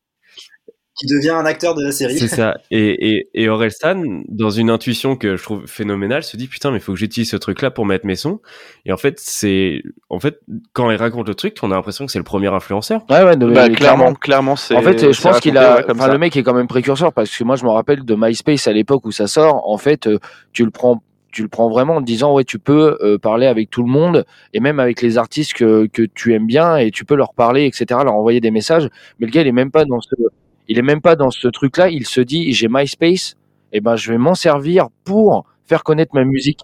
Qui devient un acteur de la série. c'est ça. Et, et, et Orelsan, dans une intuition que je trouve phénoménale, se dit putain, mais il faut que j'utilise ce truc-là pour mettre mes sons. Et en fait, c'est, en fait, quand il raconte le truc, on a l'impression que c'est le premier influenceur. Ouais, ouais, de- Bah, clairement, clairement, c'est. En fait, je pense qu'il a. ouais, Enfin, le mec est quand même précurseur parce que moi, je me rappelle de MySpace à l'époque où ça sort. En fait, euh, tu le prends, tu le prends vraiment en te disant ouais, tu peux euh, parler avec tout le monde et même avec les artistes que que tu aimes bien et tu peux leur parler, etc., leur envoyer des messages. Mais le gars, il est même pas dans ce, il est même pas dans ce truc-là. Il se dit j'ai MySpace, et ben je vais m'en servir pour faire connaître ma musique.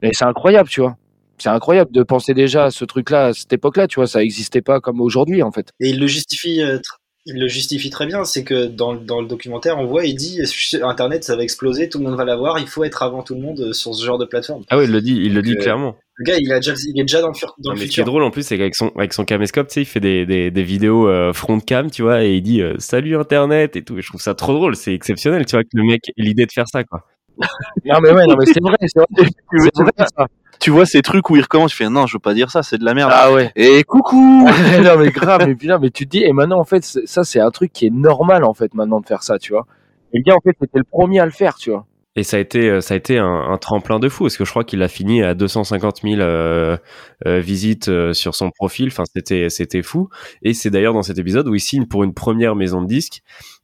Et c'est incroyable, tu vois. C'est incroyable de penser déjà à ce truc-là à cette époque-là, tu vois. Ça existait pas comme aujourd'hui, en fait. Et il le justifie, euh, il le justifie très bien. C'est que dans, le- dans le documentaire, on voit, il dit Internet, ça va exploser, tout le monde va l'avoir. Il faut être avant tout le monde euh, sur ce genre de plateforme. Ah oui, il le dit, il le dit euh, clairement. Le gars, il, a déjà, il est déjà dans le, fur- dans Non, le mais ce qui est futur. drôle en plus, c'est qu'avec son, avec son caméscope, tu sais, il fait des, des, des vidéos euh, front cam, tu vois, et il dit euh, salut Internet et tout. Et je trouve ça trop drôle, c'est exceptionnel, tu vois, que le mec ait l'idée de faire ça, quoi. Non mais ouais, non mais c'est vrai, c'est vrai. C'est vrai, ça. Tu vois ces trucs où il recommence, tu fais non, je veux pas dire ça, c'est de la merde. Ah ouais. Et coucou non mais grave, mais putain, mais tu te dis, et maintenant en fait, ça c'est un truc qui est normal en fait maintenant de faire ça, tu vois. Et le gars en fait c'était le premier à le faire, tu vois. Et ça a été, euh, ça a été un, un tremplin de fou, parce que je crois qu'il a fini à 250 000 euh, euh, visites euh, sur son profil. Enfin, c'était, c'était fou. Et c'est d'ailleurs dans cet épisode où il signe pour une première maison de disques.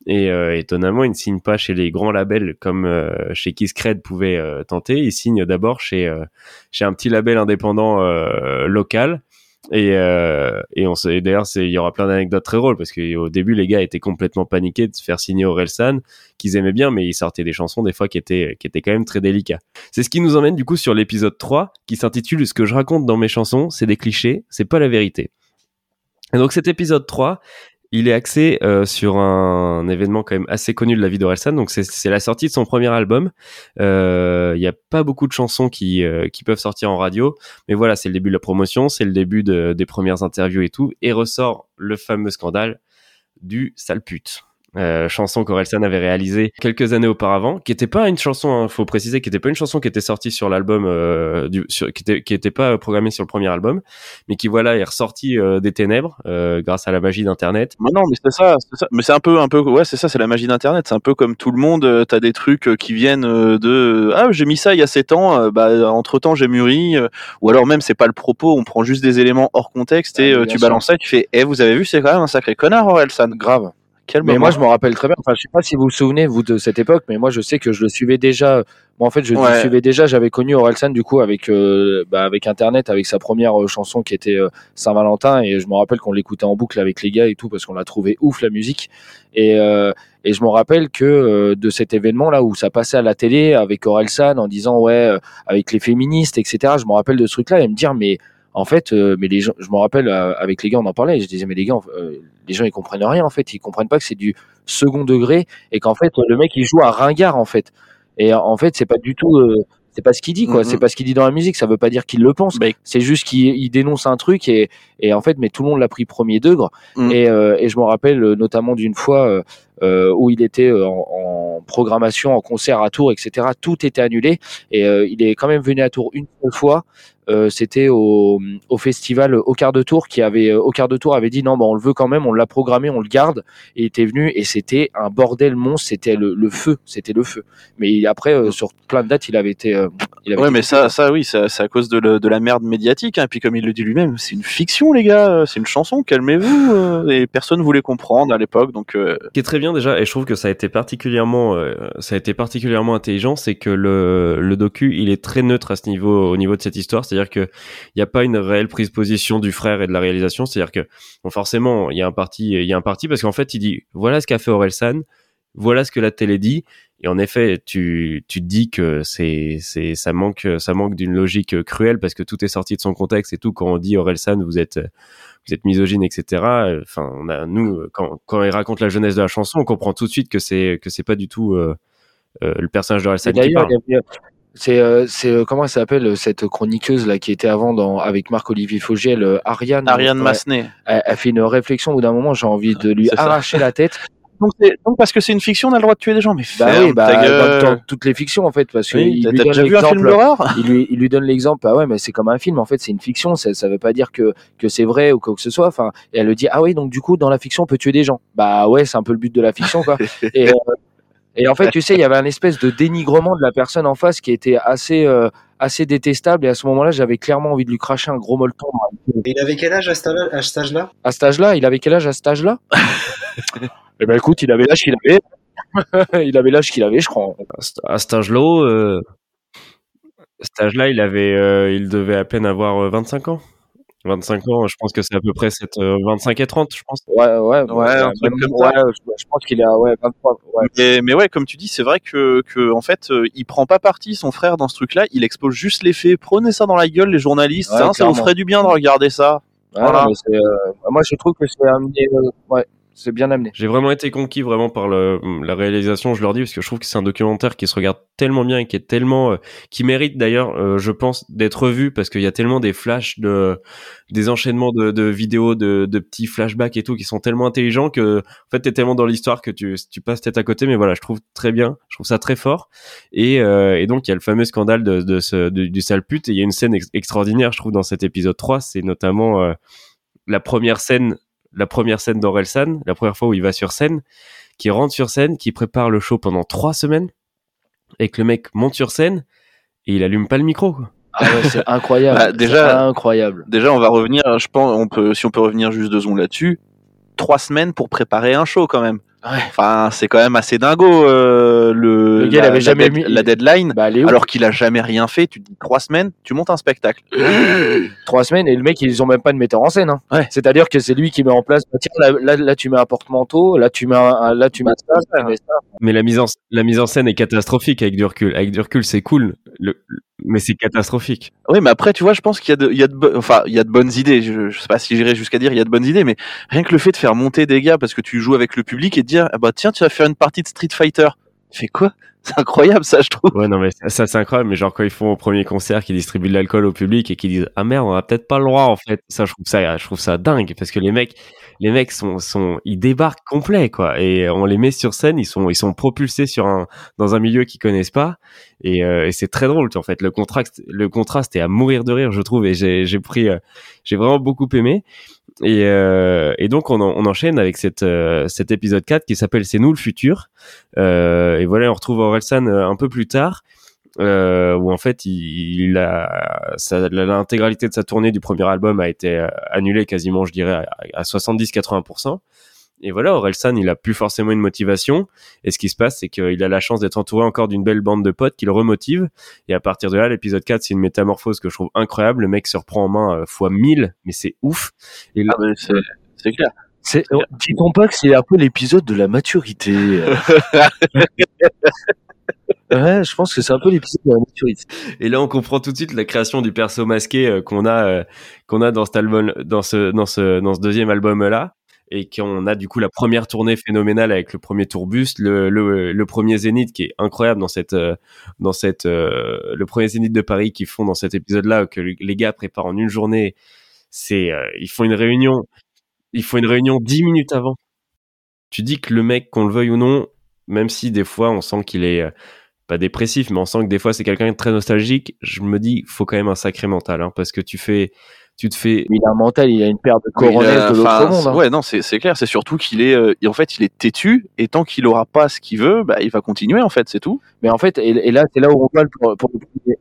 Et euh, étonnamment, il ne signe pas chez les grands labels comme euh, chez Kiss Cred pouvait euh, tenter. Il signe d'abord chez euh, chez un petit label indépendant euh, local. Et, euh, et on sait, d'ailleurs, il y aura plein d'anecdotes très drôles parce qu'au début, les gars étaient complètement paniqués de se faire signer Orelsan, qu'ils aimaient bien, mais ils sortaient des chansons des fois qui étaient, qui étaient quand même très délicats. C'est ce qui nous emmène du coup sur l'épisode 3 qui s'intitule Ce que je raconte dans mes chansons, c'est des clichés, c'est pas la vérité. Et donc cet épisode 3, il est axé euh, sur un, événement quand même assez connu de la vie d'Orelsan. Donc c'est la sortie de son premier album. Euh, Il n'y a pas beaucoup de chansons qui, euh, qui peuvent sortir en radio, mais voilà, c'est le début de la promotion, c'est le début de, des premières interviews et tout, et ressort le fameux scandale du sale pute. Euh, chanson qu'Orelsan avait réalisée quelques années auparavant, qui était pas une chanson, il hein, faut préciser, qui était pas une chanson qui était sortie sur l'album, euh, du, sur, qui était qui était pas programmée sur le premier album, mais qui voilà est ressortie euh, des ténèbres euh, grâce à la magie d'Internet. Mais non, mais c'est ça, ça, mais c'est un peu un peu ouais c'est ça, c'est la magie d'Internet, c'est un peu comme tout le monde, t'as des trucs qui viennent de ah j'ai mis ça il y a 7 ans, bah entre temps j'ai mûri, ou alors même c'est pas le propos, on prend juste des éléments hors contexte et tu balances ça, et tu fais eh vous avez vu c'est quand même un sacré connard Orelsan, grave mais moi, je me rappelle très bien. Enfin, je sais pas si vous vous souvenez vous de cette époque, mais moi, je sais que je le suivais déjà. Moi, en fait, je le suivais déjà. J'avais connu Orelsan du coup avec euh, bah, avec Internet, avec sa première euh, chanson qui était euh, Saint-Valentin, et je me rappelle qu'on l'écoutait en boucle avec les gars et tout parce qu'on l'a trouvé ouf la musique. Et et je me rappelle que de cet événement là où ça passait à la télé avec Orelsan en disant ouais avec les féministes, etc. Je me rappelle de ce truc là et me dire mais en fait, euh, mais les gens, je me rappelle euh, avec les gars, on en parlait. Et je disais, mais les gars, euh, les gens ils comprennent rien en fait. Ils comprennent pas que c'est du second degré et qu'en fait le mec il joue à ringard en fait. Et en fait, c'est pas du tout, c'est pas ce qu'il dit quoi. C'est pas ce qu'il dit dans la musique. Ça veut pas dire qu'il le pense. C'est juste qu'il dénonce un truc et, et en fait, mais tout le monde l'a pris premier degré. Mm. Et, et je me rappelle notamment d'une fois où il était en, en, programmation, en concert à Tours, etc. Tout était annulé et il est quand même venu à Tours une seule fois. Euh, c'était au, au, festival au quart de tour qui avait au quart de tour avait dit non bah on le veut quand même on l'a programmé on le garde. Et il était venu et c'était un bordel monstre. C'était le, le, feu c'était le feu. Mais après euh, sur plein de dates il avait été euh, il avait ouais mais ça ça oui c'est à cause de, le, de, la merde médiatique hein. et puis comme il le dit lui-même c'est une fiction les gars. C'est une chanson calmez-vous et personne voulait comprendre à l'époque donc qui est très bien déjà et je trouve que ça a été particulièrement ça a été particulièrement intelligent c'est que le, le docu il est très neutre à ce niveau au niveau de cette histoire. C'est c'est-à-dire que il n'y a pas une réelle prise position du frère et de la réalisation. C'est-à-dire que bon, forcément, il y a un parti, il y a un parti parce qu'en fait, il dit voilà ce qu'a fait Orelsan, voilà ce que la télé dit. Et en effet, tu, tu te dis que c'est, c'est, ça manque, ça manque d'une logique cruelle parce que tout est sorti de son contexte et tout. Quand on dit Orelsan, vous êtes, vous êtes misogyne, etc. Enfin, on a, nous, quand, quand il raconte la jeunesse de la chanson, on comprend tout de suite que c'est, que c'est pas du tout euh, euh, le personnage d'Orelsan qui parle. C'est euh, c'est euh, comment elle s'appelle euh, cette chroniqueuse là qui était avant dans avec Marc Olivier Fogiel, Ariane? Ariane Massenet. Elle, fait une réflexion au bout d'un moment, j'ai envie de lui arracher la tête. Donc, donc, parce que c'est une fiction, on a le droit de tuer des gens, mais bah oui, bah, dans, toutes les fictions en fait, parce que il, lui donne il, lui, il lui donne l'exemple, ah ouais, mais c'est comme un film, en fait, c'est une fiction, ça, ça veut pas dire que que c'est vrai ou quoi que ce soit. Enfin, et elle le dit, ah oui, donc du coup, dans la fiction, on peut tuer des gens. Bah ouais, c'est un peu le but de la fiction, quoi. et, et en fait, tu sais, il y avait un espèce de dénigrement de la personne en face qui était assez, euh, assez détestable. Et à ce moment-là, j'avais clairement envie de lui cracher un gros molleton. Et il avait quel âge à cet âge-là À cet âge-là? Il avait quel âge à cet âge-là? Eh ben écoute, il avait l'âge qu'il avait. il avait l'âge qu'il avait, je crois. À cet âge-là, euh... cet âge-là, il avait, euh, il devait à peine avoir 25 euh, ans. 25 ans, je pense que c'est à peu près cette, 25 et 30, je pense. Ouais, ouais, ouais, je, pense qu'il est à ouais, 23. Mais, mais, ouais, comme tu dis, c'est vrai que, que en fait, euh, il prend pas parti, son frère, dans ce truc-là. Il expose juste les faits. Prenez ça dans la gueule, les journalistes. Hein, ça vous ferait du bien de regarder ça. voilà. Euh, moi, je trouve que c'est amené. Euh, ouais c'est bien amené. J'ai vraiment été conquis vraiment par la réalisation, je leur dis, parce que je trouve que c'est un documentaire qui se regarde tellement bien et qui est tellement, euh, qui mérite d'ailleurs, euh, je pense, d'être vu parce qu'il y a tellement des flashs de, des enchaînements de, vidéos, de, petits flashbacks et tout qui sont tellement intelligents que, en fait, t'es tellement dans l'histoire que tu, passes tête à côté. Mais voilà, je trouve très bien, je trouve ça très fort. Et, euh, donc il y a le fameux scandale de, du sale pute et il y a une scène extraordinaire, je trouve, dans cet épisode 3, c'est notamment la première scène la première scène d'Orelsan, la première fois où il va sur scène, qui rentre sur scène, qui prépare le show pendant trois semaines, et que le mec monte sur scène et il allume pas le micro. Ah ouais, c'est incroyable. Bah, déjà, incroyable. Déjà, on va revenir. Je pense, on peut, si on peut revenir juste deux secondes là-dessus. Trois semaines pour préparer un show quand même. Enfin, c'est quand même assez dingo euh, le, Le gars, il la, avait la jamais dead- mis- la deadline. Bah, elle est où alors qu'il a jamais rien fait, tu te dis trois semaines, tu montes un spectacle. trois semaines et le mec ils ont même pas de metteur en scène. hein. Ouais. C'est-à-dire que c'est lui qui met en place. bah, tiens là, là, là, tu mets un porte-manteau, là tu mets un, là tu mets ça, mets ça. Mais la mise en, la mise en scène est catastrophique avec du recul. Avec du recul, c'est cool, le- mais c'est catastrophique. Oui, mais après, tu vois, je pense qu'il y a de, il y a de, enfin, il y a de bonnes idées. Je, je sais pas si j'irais jusqu'à dire il y a de bonnes idées, mais rien que le fait de faire monter des gars parce que tu joues avec le public et de dire, ah bah tiens, tu vas faire une partie de Street Fighter. Tu fais quoi? C'est incroyable, ça, je trouve. Ouais, non, mais ça, c'est incroyable. Mais genre, quand ils font au premier concert, qu'ils distribuent de l'alcool au public et qu'ils disent, ah merde, on a peut-être pas le droit, en fait. Ça, je trouve ça, je trouve ça dingue parce que les mecs, les mecs sont, sont, ils débarquent complets, quoi. Et on les met sur scène, ils sont, ils sont propulsés sur un, dans un milieu qu'ils connaissent pas. Et, euh, et c'est très drôle, en fait. Le contraste, le contraste est à mourir de rire, je trouve. Et j'ai, j'ai pris, euh, j'ai vraiment beaucoup aimé. Et, euh, et donc on, en- on enchaîne avec cette, euh, cet épisode 4 qui s'appelle C'est nous le futur. Euh, et voilà, on retrouve Orelsan un peu plus tard, euh, où en fait il, il a l'intégralité de sa tournée du premier album a été euh, annulée quasiment, je dirais, à, à 70-80%. Et voilà, Orelsan, il a plus forcément une motivation. Et ce qui se passe, c'est qu'il a la chance d'être entouré encore d'une belle bande de potes qui le remotive. Et à partir de là, l'épisode 4, c'est une métamorphose que je trouve incroyable. Le mec se reprend en main euh, fois 1000, mais c'est ouf. Et là, Ah, mais c'est, clair. C'est, dis-t-on pas que c'est un peu l'épisode de la maturité. ouais, je pense que c'est un peu l'épisode de la maturité. Et là, on comprend tout de suite la création du perso masqué euh, qu'on a, euh, qu'on a dans cet album, dans ce, dans ce, dans ce deuxième album-là. Et qu'on a du coup la première tournée phénoménale avec le premier tourbus, le, le, le premier Zénith qui est incroyable dans cette, euh, dans cette, le premier Zénith de Paris qu'ils font dans cet épisode-là que les gars préparent en une journée. C'est, ils font une réunion, il faut une réunion dix minutes avant. Tu dis que le mec, qu'on le veuille ou non, même si des fois on sent qu'il est pas dépressif, mais on sent que des fois c'est quelqu'un de très nostalgique, je me dis, faut quand même un sacré mental, hein, parce que tu fais, tu te fais. Mais il a un mental, il a une paire de il coronets a- de l'autre monde. hein. Ouais, non, c'est, c'est clair. C'est surtout qu'il est, euh, en fait, il est têtu et tant qu'il aura pas ce qu'il veut, bah, il va continuer, en fait, c'est tout. Mais en fait, et, et là, c'est là où on voit le- pour, pour le premier,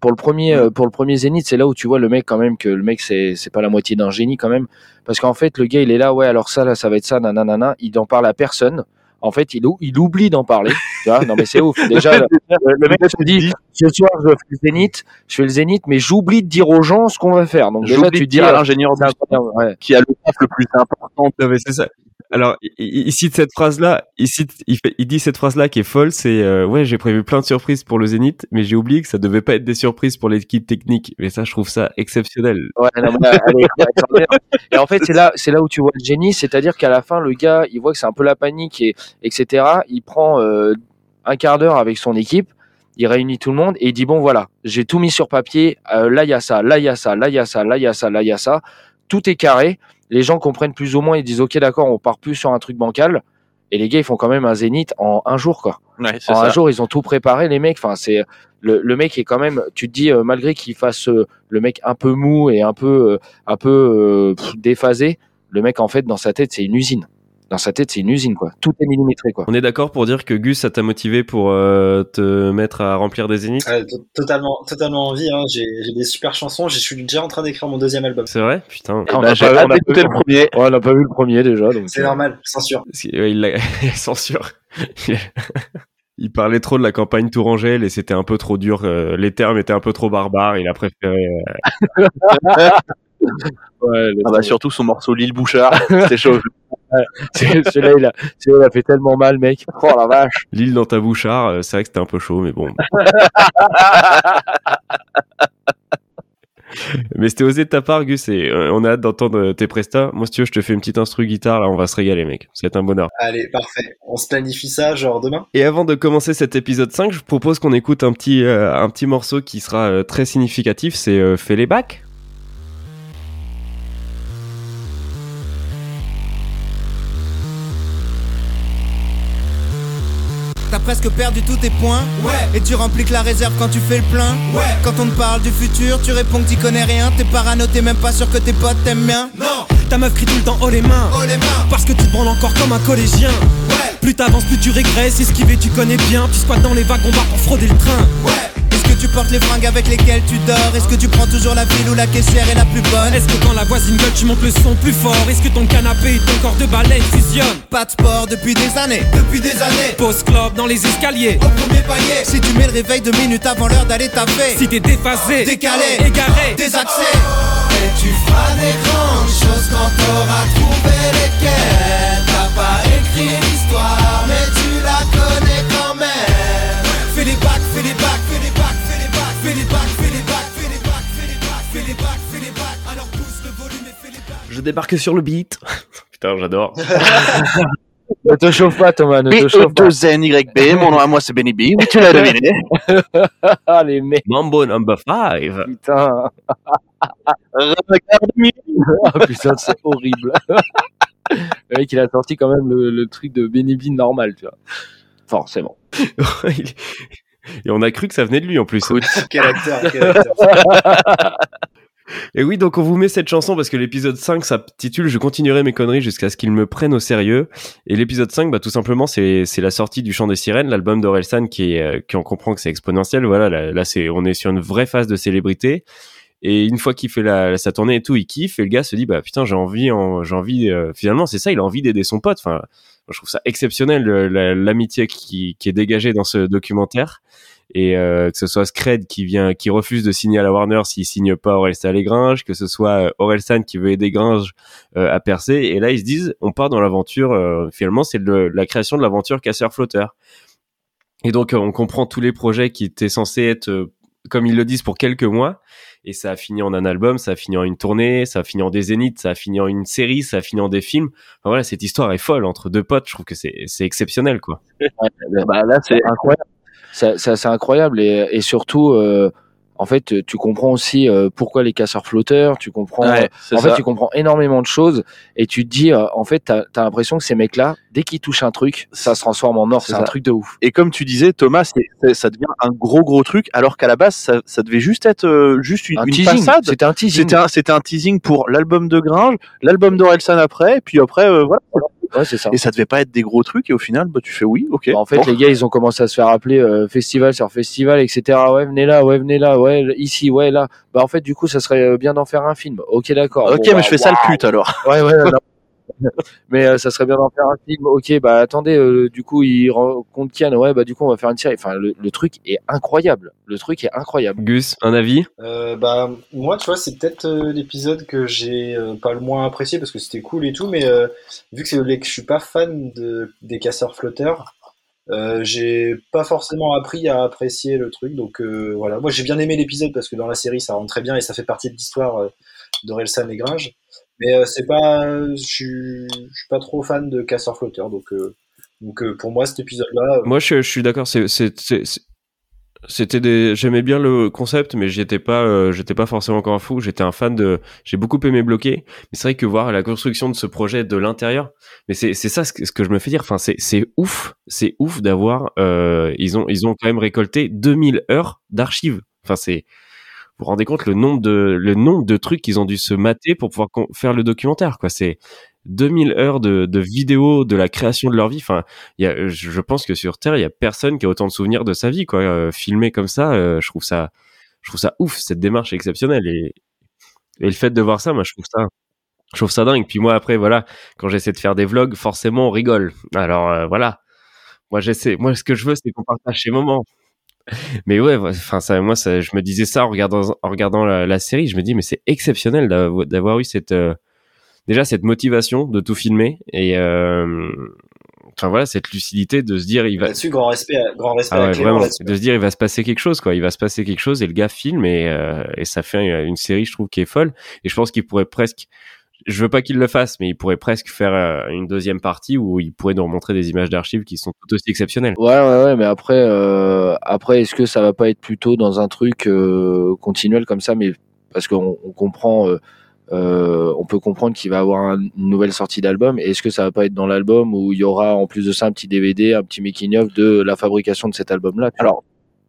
pour le premier, euh, pour le premier Zénith, c'est là où tu vois le mec quand même que le mec c'est c'est pas la moitié d'un génie quand même, parce qu'en fait le gars il est là, ouais alors ça là ça va être ça, nanana, il en parle à personne. En fait, il, ou- il oublie d'en parler. Tu vois non mais c'est ouf. Déjà, le, le mec se dit, ce soir je fais le Zénith, je fais le Zénith, mais j'oublie de dire aux gens ce qu'on va faire. Donc déjà J'oublie tu dis, dire à l'ingénieur ouais. qui a le taf le plus important. Non, mais c'est ça. Alors, il, il- cite cette phrase-là, il, il, dit cette phrase-là qui est folle, c'est euh, ouais, j'ai prévu plein de surprises pour le Zénith, mais j'ai oublié que ça devait pas être des surprises pour l'équipe technique. Mais ça, je trouve ça exceptionnel. Ouais, non, mais, est extraordinaire. et en fait, c'est là, c'est là où tu vois le génie, c'est-à-dire qu'à la fin, le gars, il voit que c'est un peu la panique et etc. Il prend euh, un quart d'heure avec son équipe, il réunit tout le monde et il dit bon voilà, j'ai tout mis sur papier. euh, là il y a ça, là il y a ça, là il y a ça, là il y a ça, là il y a ça. Tout est carré. Les gens comprennent plus ou moins. Ils disent ok d'accord, on part plus sur un truc bancal. Et les gars, ils font quand même un zénith en un jour quoi. Ouais, En ça. un jour, ils ont tout préparé, les mecs. Enfin, c'est le, le mec est quand même. Tu te dis, euh, malgré qu'il fasse euh, le mec un peu mou et un peu, euh, un peu euh, déphasé, le mec en fait dans sa tête, c'est une usine. Dans sa tête, c'est une usine quoi. Tout est millimétré quoi. On est d'accord pour dire que Gus, ça t'a motivé pour euh, te mettre à remplir des Zéniths? To- totalement, totalement envie. Hein. J'ai des super chansons. Je suis déjà en train d'écrire mon deuxième album. C'est vrai? Putain. Ah, on bah, n'a j'ai pas, pas- le premier. Ouais, on n'a pas vu le premier déjà. C'est euh, normal, censure. Ouais, il l'a censure. il parlait trop de la campagne Tourangelle et c'était un peu trop dur. euh, les termes étaient un peu trop barbares. Il a préféré. euh, ouais, Ah bah, surtout son morceau Lille Bouchard, c'est chaud. celui-là, il a, celui-là, il a fait tellement mal, mec. Oh la vache. L'île dans ta bouchard, euh, c'est vrai que c'était un peu chaud, mais bon. mais c'était osé de ta part, Gus, et euh, on a hâte d'entendre euh, tes prestats. Moi, si tu veux, je te fais une petite instru guitare, là, on va se régaler, mec. C'est un bonheur. Allez, parfait. On se planifie ça, genre demain? Et avant de commencer cet épisode 5, je propose qu'on écoute un petit, euh, un petit morceau qui sera euh, très significatif, c'est euh, Fais les bacs. Presque perdu tous tes points. Ouais. Et tu remplis que la réserve quand tu fais le plein. Ouais. Quand on te parle du futur, tu réponds que t'y connais rien. T'es parano, t'es même pas sûr que tes potes t'aiment bien. Non. Ta meuf crie tout le temps haut les mains. Oh les mains. Parce que tu te branles encore comme un collégien. Ouais. Plus t'avances plus tu régresses. Esquiver tu connais bien. Tu squattes dans les wagons bars pour frauder le train. Ouais. Est-ce que tu portes les fringues avec lesquelles tu dors? Est-ce que tu prends toujours la ville où la caissière est la plus bonne? Est-ce que quand la voisine gueule, tu montes le son plus fort? Est-ce que ton canapé et ton corps de baleine fusionnent? Pas de sport depuis des années, depuis des années. Pause club dans les escaliers. Au premier palier. Si tu mets le réveil deux minutes avant l'heure d'aller taper. Si t'es déphasé, Décalé, égaré, désaxé Et tu feras des grandes choses quand t'auras trouvé lesquelles. T'as pas écrit l'histoire mais tu la connais quand même. Fais les bacs, fais les bacs, fais les bacs, fais les bacs, fais les bacs, fais les bacs, fais les bacs, fais les bacs, fais les bacs, fais les bacs. Alors pousse le volume et fais les bacs. Je débarque sur le beat. Putain, j'adore. Ne te chauffe pas, Thomas, ne te chauffe pas. B-E-2-N-Y-B, mon nom à moi c'est Benny B, oui tu l'as deviné. Ah, les mecs, Mambo number 5. putain. Ah, putain, c'est horrible. le mec, il a sorti quand même le, le truc de Benny Bean normal, tu vois. Forcément. Et on a cru que ça venait de lui en plus. Quel acteur, quel acteur. Et oui, donc on vous met cette chanson parce que l'épisode 5 s'intitule Je continuerai mes conneries jusqu'à ce qu'ils me prennent au sérieux. Et l'épisode 5, bah, tout simplement, c'est la sortie du Chant des Sirènes, l'album d'Orelsan qui, est, euh, qui on comprend que c'est exponentiel. Voilà, là, là, c'est, on est sur une vraie phase de célébrité. Et une fois qu'il fait la, sa tournée et tout, il kiffe et le gars se dit bah putain j'ai envie, en- j'ai envie. euh, finalement c'est ça, il a envie d'aider son pote. Enfin, je trouve ça exceptionnel l'amitié qui, qui est dégagée dans ce documentaire et euh, que ce soit Scred qui vient qui refuse de signer à la Warner s'il signe pas Orelsan et Gringe, que ce soit euh, Orelsan qui veut aider Gringe euh, à percer et là ils se disent on part dans l'aventure euh, finalement c'est la création de l'aventure casseur flotteur. Et donc euh, on comprend tous les projets qui étaient censés être euh, comme ils le disent pour quelques mois et ça a fini en un album, ça a fini en une tournée, ça a fini en des zéniths, ça a fini en une série, ça a fini en des films. Enfin, voilà, cette histoire est folle entre deux potes, je trouve que c'est exceptionnel quoi. Bah, là, c'est incroyable. C'est incroyable et, et surtout, euh, en fait, tu comprends aussi euh, pourquoi les casseurs flotteurs. Tu comprends. Ouais, c'est en ça. fait, tu comprends énormément de choses et tu te dis, euh, en fait, t'as as, l'impression que ces mecs-là, dès qu'ils touchent un truc, ça se transforme en or. C'est un truc de ouf. Et comme tu disais, Thomas, ça devient un gros gros truc, alors qu'à la base, ça, ça devait juste être euh, juste une, Un une. C'était un teasing. C'était un, un teasing pour l'album de Gringe, l'album d'Orelsan après, puis après, euh, voilà. Ouais, ça. Et ça devait pas être des gros trucs, et au final, bah, tu fais oui, ok. Bah, en fait, Bon. les gars, ils ont commencé à se faire appeler euh, festival sur festival, etc. Ouais, venez là, ouais, venez là, ouais, ici, ouais, là. Bah, en fait, du coup, ça serait euh, bien d'en faire un film. Ok, d'accord. ok, Bon, mais bah, je fais ça le pute alors. Ouais, ouais, non. Mais euh, ça serait bien d'en faire un film. Ok, bah attendez, euh, du coup, il rencontre Kian. Ouais, bah du coup, on va faire une série. Enfin, le, le truc est incroyable. Le truc est incroyable. Gus, un avis Euh, bah, moi, tu vois, c'est peut-être euh, l'épisode que j'ai euh, pas le moins apprécié parce que c'était cool et tout, mais euh, vu que, que je suis pas fan de, des casseurs flotteurs, euh, j'ai pas forcément appris à apprécier le truc. Donc euh, voilà, moi j'ai bien aimé l'épisode parce que dans la série ça rentre très bien et ça fait partie de l'histoire euh, d'Orelsan et Gringe. Mais euh, c'est pas, je suis pas trop fan de casseurs flotteurs, donc euh, donc euh, pour moi cet épisode-là. Moi, je, suis d'accord. C'était. J'aimais bien le concept, mais j'étais pas, j'étais pas forcément encore un fou. J'étais un fan de. J'ai beaucoup aimé bloquer, mais c'est vrai que voir la construction de ce projet de l'intérieur, mais c'est c'est ça ce que, je me fais dire. Enfin, c'est c'est ouf, c'est ouf d'avoir. Ils ont ils ont quand même récolté 2000 heures d'archives. Enfin, c'est. Vous rendez compte le nombre de le nombre de trucs qu'ils ont dû se mater pour pouvoir faire le documentaire, quoi. C'est 2000 heures de, de vidéos de la création de leur vie. Enfin, y a, je pense que sur Terre, il y a personne qui a autant de souvenirs de sa vie, quoi. Euh, filmé comme ça, euh, je trouve ça, je trouve ça ouf. Cette démarche exceptionnelle et, et le fait de voir ça, moi, je trouve ça, je trouve ça dingue. Puis moi, après, voilà, quand j'essaie de faire des vlogs, forcément, on rigole. Alors euh, voilà, moi, j'essaie. Moi, ce que je veux, c'est qu'on partage ces moments. Mais ouais, enfin ça, moi, ça, je me disais ça en regardant, en regardant la, la série. Je me dis, mais c'est exceptionnel d'avoir eu cette, euh, déjà cette motivation de tout filmer et, euh, enfin voilà, cette lucidité de se dire, il va, Là-dessus, grand respect, grand respect ah ouais, vraiment, de se dire il va se passer quelque chose quoi, il va se passer quelque chose et le gars filme et, euh, et ça fait une série je trouve qui est folle. Et je pense qu'il pourrait presque je veux pas qu'il le fasse mais il pourrait presque faire euh, une deuxième partie où il pourrait nous remontrer des images d'archives qui sont tout aussi exceptionnelles. Ouais, ouais, ouais, mais après, euh, après, est-ce que ça va pas être plutôt dans un truc euh, continuel comme ça, mais parce qu'on on comprend, euh, euh, on peut comprendre qu'il va avoir un- une nouvelle sortie d'album. et Est-ce que ça va pas être dans l'album où il y aura en plus de ça un petit DVD, un petit making of de la fabrication de cet album-là Alors,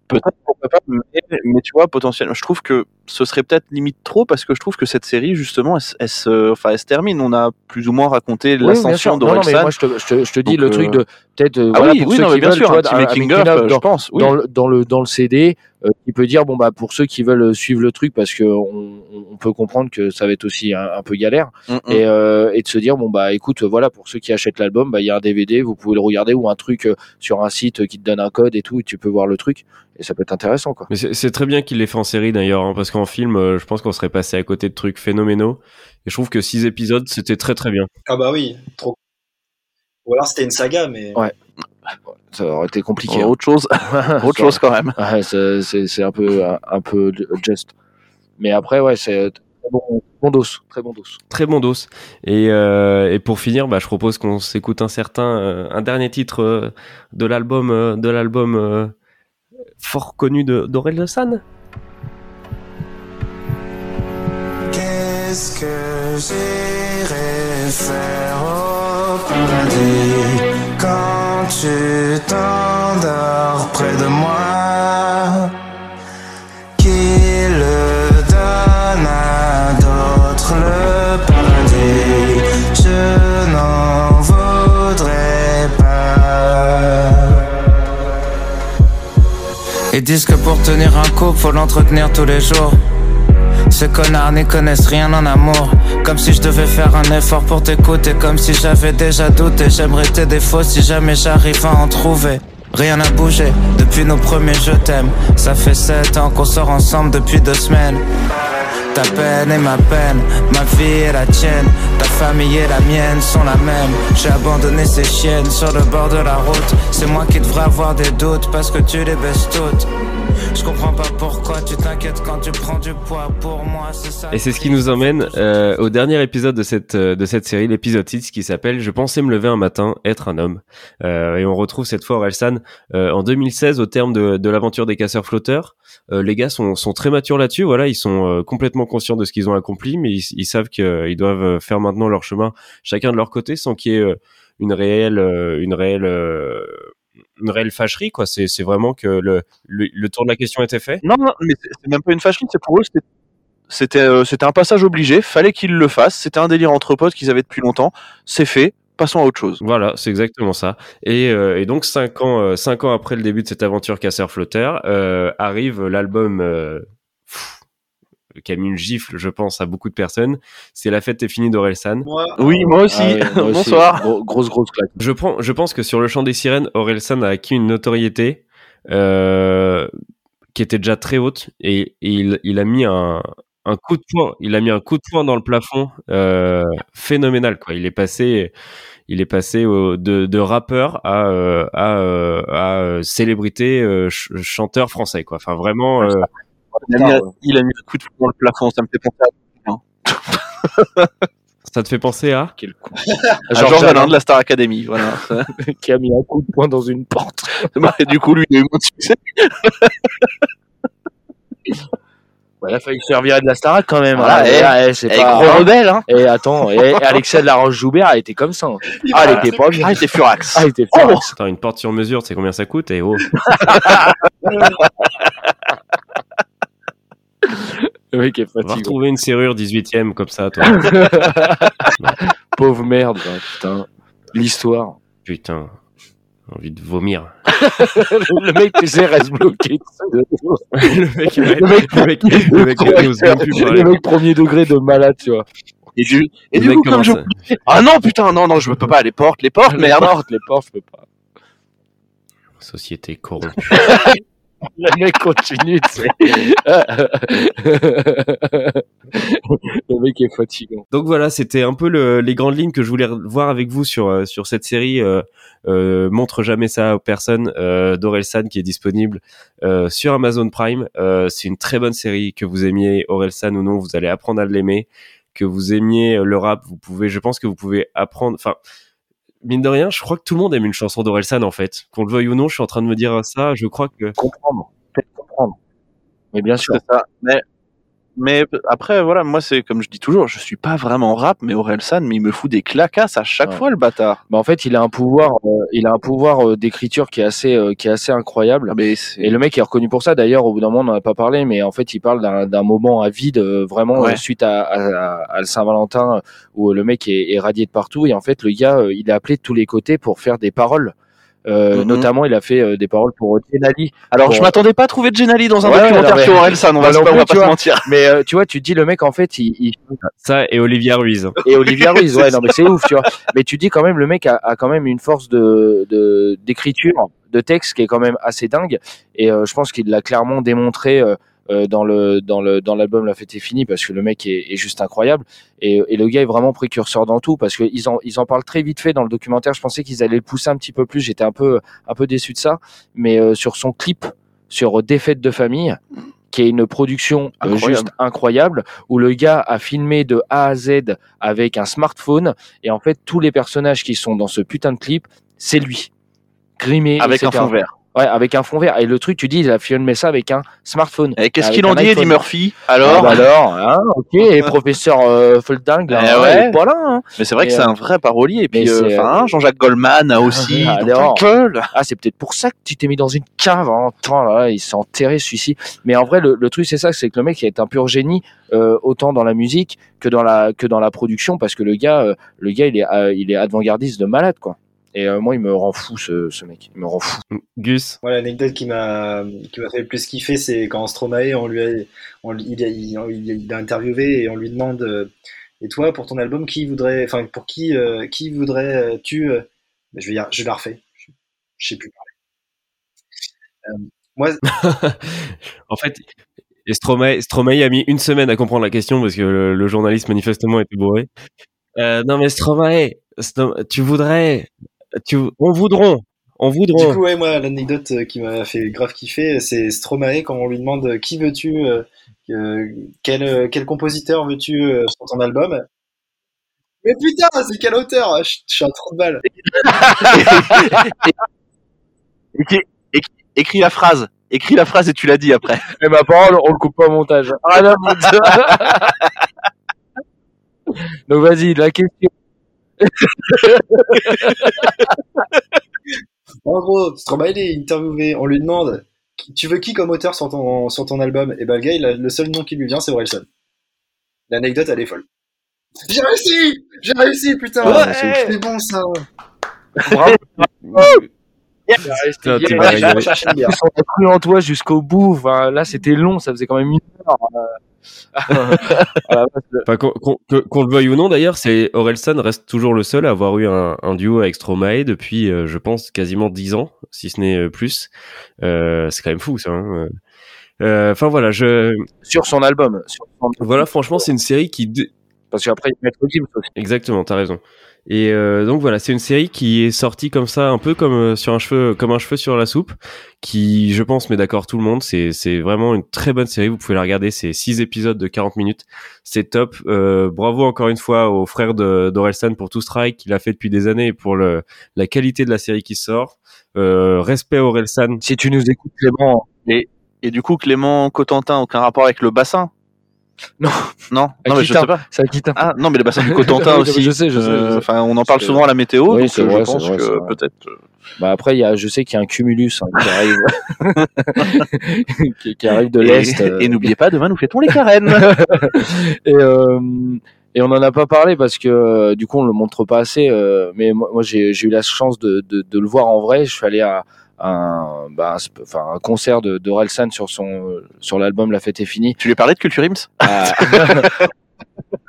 peut-être pourquoi pas, mais, mais tu vois, potentiellement, je trouve que ce serait peut-être limite trop parce que je trouve que cette série justement, elle, se- elle se, enfin, elle se termine. On a plus ou moins raconté Oui, l'ascension mais d'Orelsan. moi, je te, je te, je te dis Donc, le euh, truc de peut-être. euh, Ah voilà, oui, pour oui, ceux non, qui bien veulent, sûr, vois, un petit making-of, making-of euh, dans- je pense. Oui. dans le, dans le dans le CD euh, qui peut dire bon bah pour ceux qui veulent suivre le truc parce que on, on peut comprendre que ça va être aussi un, un peu galère Mm, mm. et, euh, et de se dire bon bah écoute voilà pour ceux qui achètent l'album bah il y a un DVD vous pouvez le regarder ou un truc sur un site qui te donne un code et tout et tu peux voir le truc et ça peut être intéressant quoi Mais c'est très bien qu'il l'ait fait en série d'ailleurs, hein, parce qu'en film, euh, je pense qu'on serait passé à côté de trucs phénoménaux. Et je trouve que six épisodes, c'était très très bien. Ah bah oui, trop. Ou alors c'était une saga, mais. Ouais. ça aurait été compliqué Oh, hein. autre chose, autre chose quand même. Ouais, c'est un peu un, peu just mais après ouais c'est très bon, bon dos très bon dos Très bon dos. Et, euh, et pour finir, bah, je propose qu'on s'écoute un certain, euh, un dernier titre euh, de l'album, de l'album fort connu de d'Aurel San. Qu'est-ce que j'irai faire au paradis quand tu t'endors près de moi? Qui le donne à d'autres le paradis? Je n'en voudrais pas. Ils disent que pour tenir un couple, faut l'entretenir tous les jours. Ces connards n'y connaissent rien en amour. Comme si je devais faire un effort pour t'écouter. Comme si j'avais déjà douté. J'aimerais tes défauts si jamais j'arrive à en trouver. Rien n'a bougé depuis nos premiers je t'aime. Ça fait sept ans qu'on sort ensemble depuis deux semaines. Ta peine et ma peine, ma vie et la tienne, ta famille et la mienne sont la même. J'ai abandonné ces chiennes sur le bord de la route. C'est moi qui devrais avoir des doutes parce que tu les baisses toutes. Je comprends pas pourquoi tu t'inquiètes quand tu prends du poids pour moi, c'est ça. Et c'est ce qui nous emmène euh, au dernier épisode de cette euh, de cette série, l'épisode 6, qui s'appelle Je pensais me lever un matin, être un homme. Euh, et on retrouve cette fois Orelsan euh, en 2016 au terme de, de l'aventure des casseurs flotteurs. Euh, les gars sont, sont très matures là-dessus. Voilà, ils sont euh, complètement conscients de ce qu'ils ont accompli, mais ils, ils savent qu'ils doivent faire maintenant leur chemin, chacun de leur côté, sans qu'il y ait euh, une réelle euh, une réelle euh, une réelle fâcherie quoi c'est c'est vraiment que le, le le tour de la question était fait Non, non, mais c'est c'est même pas une fâcherie, c'est pour eux, c'était- c'était euh, c'était un passage obligé, fallait qu'ils le fassent, c'était un délire entre potes qu'ils avaient depuis longtemps, c'est fait, passons à autre chose. Voilà, c'est exactement ça. Et, euh, et donc cinq ans, euh, cinq ans après le début de cette aventure casseur-flotteur, euh, arrive l'album euh, qui a mis une gifle, je pense, à beaucoup de personnes. C'est La fête est finie d'Orelsan. Moi, Oui, moi aussi, Ah ouais, moi aussi. bonsoir. Gros- grosse grosse claque Je prends, je pense que sur le chant des sirènes, Orelsan a acquis une notoriété euh, qui était déjà très haute et, et il, il a mis un, un coup de poing, il a mis un coup de poing dans le plafond euh, phénoménal quoi. Il est passé, il est passé au- de, de rappeur à euh, à, euh, à euh, célébrité euh, ch- chanteur français quoi. Enfin vraiment. euh, Il a, mis, il a mis un coup de poing dans le plafond, ça me fait penser à, ça te fait penser à quel con à Georges Alain de la Star Academy. Voilà. qui a mis un coup de poing dans une porte et du coup, lui, il a eu moins de succès. Ouais, il a fallu se faire virer de la Starac quand même. Voilà, hein. et- Ah, eh, c'est Et pas. gros hein. rebelle, hein. Et attends, et, et Alexia de la Roche-Joubert, elle était comme ça. hein. Ah, elle était pas bien. Ah, il était furax. Ah, elle était Oh furax. Attends, une porte sur mesure, c'est combien ça coûte Et oh, Le mec est on va fatigué. retrouver une serrure 18ème comme ça, toi. Pauvre merde, hein, putain. L'histoire. Putain, envie de vomir. le mec, tu sais, reste bloqué. le mec, Le mec- le mec, le mec. Le mec premier degré de malade, tu vois. Et du, et coup, comme je... Ah non, putain, non, non, je peux pas, les portes, les portes, Les merde. portes, les portes, je peux pas. Société corrompue. Le mec continue, tu sais. le mec est fatigant. Donc voilà, c'était un peu le- les grandes lignes que je voulais voir avec vous sur euh, sur cette série. Euh, euh, montre jamais ça aux personnes euh, d'Orelsan qui est disponible euh, sur Amazon Prime. Euh, c'est une très bonne série que vous aimiez Orelsan ou non, vous allez apprendre à l'aimer. Que vous aimiez le rap, vous pouvez, je pense que vous pouvez apprendre. Enfin, mine de rien, je crois que tout le monde aime une chanson d'Orelsan en fait. Qu'on le veuille ou non, je suis en train de me dire ça. Je crois que Comprendre. Peut-être comprendre. Mais bien sûr. Ça. Mais Mais après, voilà, moi, c'est comme je dis toujours, je suis pas vraiment rap, mais Orelsan, mais il me fout des clacasses à chaque Ouais. fois, le bâtard. Bah, en fait, il a un pouvoir, euh, il a un pouvoir euh, d'écriture qui est assez, euh, qui est assez incroyable. Ah, mais Et le mec est reconnu pour ça. D'ailleurs, au bout d'un moment, on n'en a pas parlé, mais en fait, il parle d'un moment à vide, euh, vraiment Ouais. euh, suite à, à, à- à le Saint-Valentin, où le mec est, est radié de partout. Et en fait, le gars, euh, il est appelé de tous les côtés pour faire des paroles. Euh, Mhm. Notamment, il a fait euh, des paroles pour Jenali. Alors, Bon. je m'attendais pas à trouver Jenali dans un Ouais, documentaire sur Orelsan, on va, non se- on va tu pas se mentir. Mais euh, tu vois, tu dis le mec en fait, il, il- Ça et Olivia Ruiz. et Olivia Ruiz, ouais, non mais c'est ouf, tu vois. Mais tu dis quand même le mec a, a quand même une force de de- d'écriture, de, texte qui est quand même assez dingue. Et euh, je pense qu'il l'a clairement démontré euh, dans le dans le dans l'album La fête est finie parce que le mec est, est juste incroyable. Et, et le gars est vraiment précurseur dans tout parce qu'ils en ils en parlent très vite fait dans le documentaire. Je pensais qu'ils allaient le pousser un petit peu plus. J'étais un peu un peu déçu de ça. Mais euh, sur son clip sur Défaite de famille qui est une production euh, Incroyable. juste incroyable où le gars a filmé de A à Z avec un smartphone et en fait tous les personnages qui sont dans ce putain de clip c'est lui grimé Avec un fond vert. Ouais avec un fond vert et le truc tu dis il a filmé ça avec un smartphone Et qu'est-ce Avec qu'il en un dit, Eddie. Murphy Ah Alors bah alors hein, ok et professeur euh, Folding là, Eh hein, ouais. il est pas là hein. Mais c'est vrai Et, que c'est euh, un vrai parolier. Et puis, euh, enfin, euh, hein, Jean-Jacques Goldman a aussi. Ah. Ah, c'est peut-être pour ça que tu t'es mis dans une cave. Hein. Là, il s'est enterré celui-ci. Mais en vrai, le, le truc c'est ça, c'est que le mec est un pur génie, euh, autant dans la musique que dans la que dans la production, parce que le gars, euh, le gars, il est euh, il est avant-gardiste de malade, quoi. Et euh, moi, il me rend fou, ce, ce mec. Il me rend fou. Gus. Moi, l'anecdote qui m'a qui m'a fait le plus kiffer, c'est quand Stromae, on lui a, on, il, a, il, a- il a interviewé et on lui demande euh, Et toi, pour ton album, qui voudrait, enfin, pour qui, euh, qui voudrais-tu euh, Je vais, je la refais. Je, je sais plus parler. Euh, moi, En fait, et Stromae, Stromae a mis une semaine à comprendre la question parce que le, le journaliste manifestement était bourré. Euh, non mais Stromae, tu voudrais, tu, on voudront, on Du voudront. coup, ouais, moi, l'anecdote euh, qui m'a fait grave kiffer, c'est Stromae quand on lui demande euh, qui veux-tu, euh, quel, quel compositeur veux-tu euh, sur ton album? Mais putain, c'est quel auteur? Je, je suis un trou de balle. Écris, la phrase. Écris la phrase et tu l'as dit après. Et ma parole, on le coupe pas au montage. À foutre. Donc vas-y, la question. En gros, Stromae il est interviewé, on lui demande tu veux qui comme auteur sur ton, sur ton album? Et ben le gars, il a- le seul nom qui lui vient, c'est Orelsan. L'anecdote, elle est folle. J'ai réussi J'ai réussi, putain Ouais. C'est c'est bon ça Bravo. Putain, bière. On a cru en toi jusqu'au bout. Enfin, là, c'était long. Ça faisait quand même une heure. Enfin, qu'on le veuille ou non, d'ailleurs, c'est Orelsan reste toujours le seul à avoir eu un, un duo avec Stromae depuis, euh, je pense, quasiment 10 ans, si ce n'est euh, plus. Euh, c'est quand même fou, ça. hein. Enfin voilà, je Sur son album. Sur son- voilà, franchement, c'est une série qui Parce qu'après, il y a Maître Gims aussi. Exactement, t'as raison. Et euh, donc voilà, c'est une série qui est sortie comme ça, un peu comme euh, sur un cheveu, comme un cheveu sur la soupe, qui, je pense, met d'accord tout le monde. C'est c'est vraiment une très bonne série. Vous pouvez la regarder. C'est six épisodes de 40 minutes. C'est top. Euh, bravo encore une fois aux frères d'Orelsan pour tout ce travail qu'il a fait depuis des années et pour le la qualité de la série qui sort. Euh, respect Orelsan. Si tu nous écoutes, Clément. Et, et du coup, Clément Cotentin, aucun rapport avec le bassin? Non. Non, non mais je sais pas. C'est Aquitain. Ah non, mais le bassin du Cotentin aussi. je sais, je sais, Euh. Enfin, on en parle souvent à la météo, Oui, donc euh, vrai, je pense vrai, que peut-être. euh, Bah après, il y a, je sais qu'il y a un cumulus hein, qui arrive, qui, qui arrive de l'est. Et, euh. et n'oubliez pas, demain nous fêtons les carènes. et, euh, et on en a pas parlé parce que du coup on le montre pas assez. euh, mais moi, moi, j'ai j'ai eu la chance de, de, de le voir en vrai. Je suis allé à un, bah, un, un concert de, de Relsan sur son sur l'album La fête est finie. tu lui parlais de Culture Ims? À...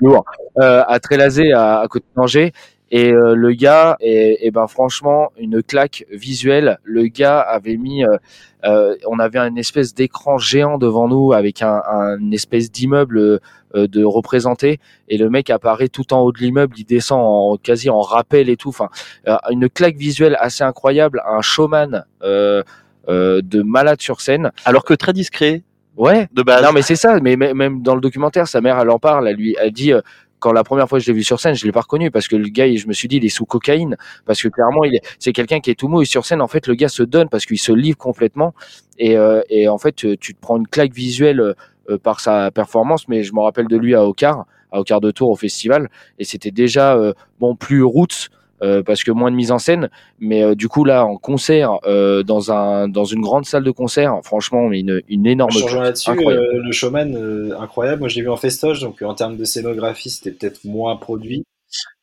Lourd. Euh, à Trélazé, à, à côté d'Angers. Et euh, le gars, et, et ben franchement, une claque visuelle. Le gars avait mis, euh, euh, on avait une espèce d'écran géant devant nous avec un, espèce d'immeuble euh, de représenté. Et le mec apparaît tout en haut de l'immeuble, il descend en, quasi en rappel et tout. Enfin, euh, une claque visuelle assez incroyable, un showman euh, euh, de malade sur scène. Alors que très discret Ouais. de base. Non, mais c'est ça. Mais mais- même dans le documentaire, sa mère, elle en parle. Elle lui, elle dit euh, quand la première fois que je l'ai vu sur scène, je l'ai pas reconnu parce que le gars, je me suis dit, il est sous cocaïne parce que clairement, il est, c'est quelqu'un qui est tout mou et sur scène, en fait, le gars se donne parce qu'il se livre complètement et euh, et en fait, tu tu te prends une claque visuelle euh, par sa performance, mais je me rappelle de lui à Ocar, à Ocar de Tour au festival, et c'était déjà euh, bon plus roots. Euh, parce que moins de mise en scène, mais euh, du coup là en concert euh, dans un dans une grande salle de concert, franchement une, une énorme claque. là-dessus, euh, le showman, euh, incroyable. Moi, je l'ai vu en festoche, donc en termes de scénographie, c'était peut-être moins produit.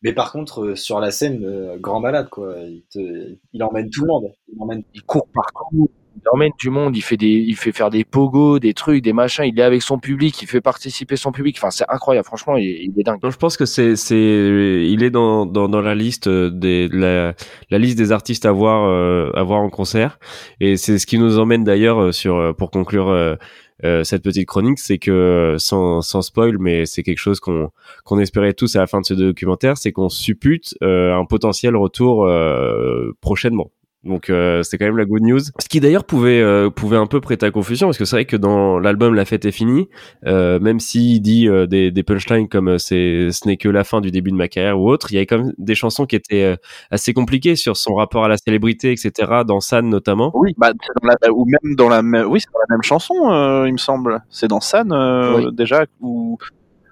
Mais par contre, euh, sur la scène, euh, grand malade, quoi. Il, te- il emmène tout le monde. Il emmène il court partout, il emmène du monde, il fait des, il fait faire des pogos, des trucs, des machins, il est avec son public, il fait participer son public. Enfin, c'est incroyable, franchement, il, est- dingue. Non, je pense que c'est, c'est, il est dans, dans, dans la liste des, la, la liste des artistes à voir, euh, à voir en concert. Et c'est ce qui nous emmène d'ailleurs euh, sur, euh, pour conclure euh, cette petite chronique, c'est que sans, sans spoil, mais c'est quelque chose qu'on, qu'on espérait tous à la fin de ce documentaire, c'est qu'on suppute euh, un potentiel retour euh, prochainement. Donc euh, c'est quand même la good news. Ce qui d'ailleurs pouvait euh, pouvait un peu prêter à confusion parce que c'est vrai que dans l'album La fête est finie, euh, même s'il dit euh, des, des punchlines comme euh, c'est ce n'est que la fin du début de ma carrière ou autre, il y avait quand même des chansons qui étaient euh, assez compliquées sur son rapport à la célébrité, etc. Dans San notamment. Oui, bah, c'est dans la- ou même dans la même, oui, c'est dans la même chanson, euh, il me semble. C'est dans San euh, Oui. déjà où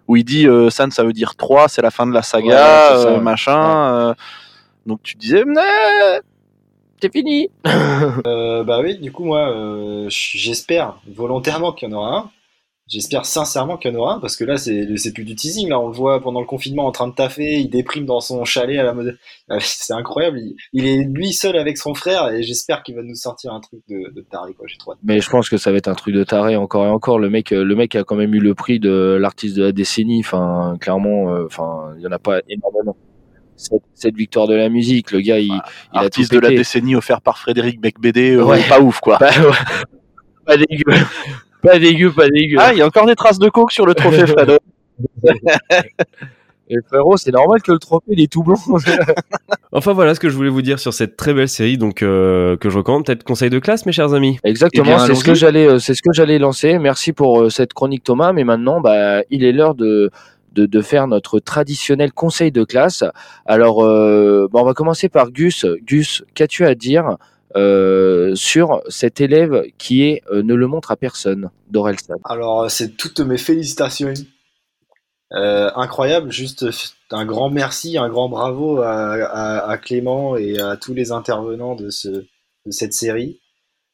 où il dit euh, San, ça veut dire 3, c'est la fin de la saga, Ouais, c'est ça, ouais. machin. euh, donc tu disais, mais C'est fini. Euh, bah oui, du coup, moi, euh, j'espère volontairement qu'il y en aura un. J'espère sincèrement qu'il y en aura un, parce que là, c'est c'est plus du teasing. Là, on le voit pendant le confinement en train de taffer, il déprime dans son chalet à la mode. Ah, C'est incroyable. Il, il est lui seul avec son frère, et j'espère qu'il va nous sortir un truc de, de taré, quoi. J'ai trop hâte. Mais je pense que ça va être un truc de taré encore et encore. Le mec, euh, le mec a quand même eu le prix de l'artiste de la décennie. Enfin, clairement, euh, enfin, il y en a pas énormément. Cette, cette victoire de la musique, le gars, il, il a tout artiste de la décennie offert par Frédéric Becbédé, euh, Ouais. pas ouf quoi. Bah, ouais. Pas dégueu. Pas dégueu, pas dégueu. Ah, il y a encore des traces de coke sur le trophée Fred. Et frérot, c'est normal que le trophée il est tout blanc. Enfin voilà ce que je voulais vous dire sur cette très belle série donc euh, que je recommande. Peut-être conseil de classe mes chers amis. Exactement, Eh c'est ce que j'allais, euh, c'est ce que j'allais lancer. Merci pour euh, cette chronique Thomas, mais maintenant, bah, il est l'heure de, de faire notre traditionnel conseil de classe. Alors, euh, on va commencer par Gus. Gus, qu'as-tu à dire euh, sur cet élève qui est euh, ne le montre à personne d'Orelsan Alors, c'est toutes mes félicitations. Incroyable, juste un grand merci, un grand bravo à, Clément et à tous les intervenants de cette série.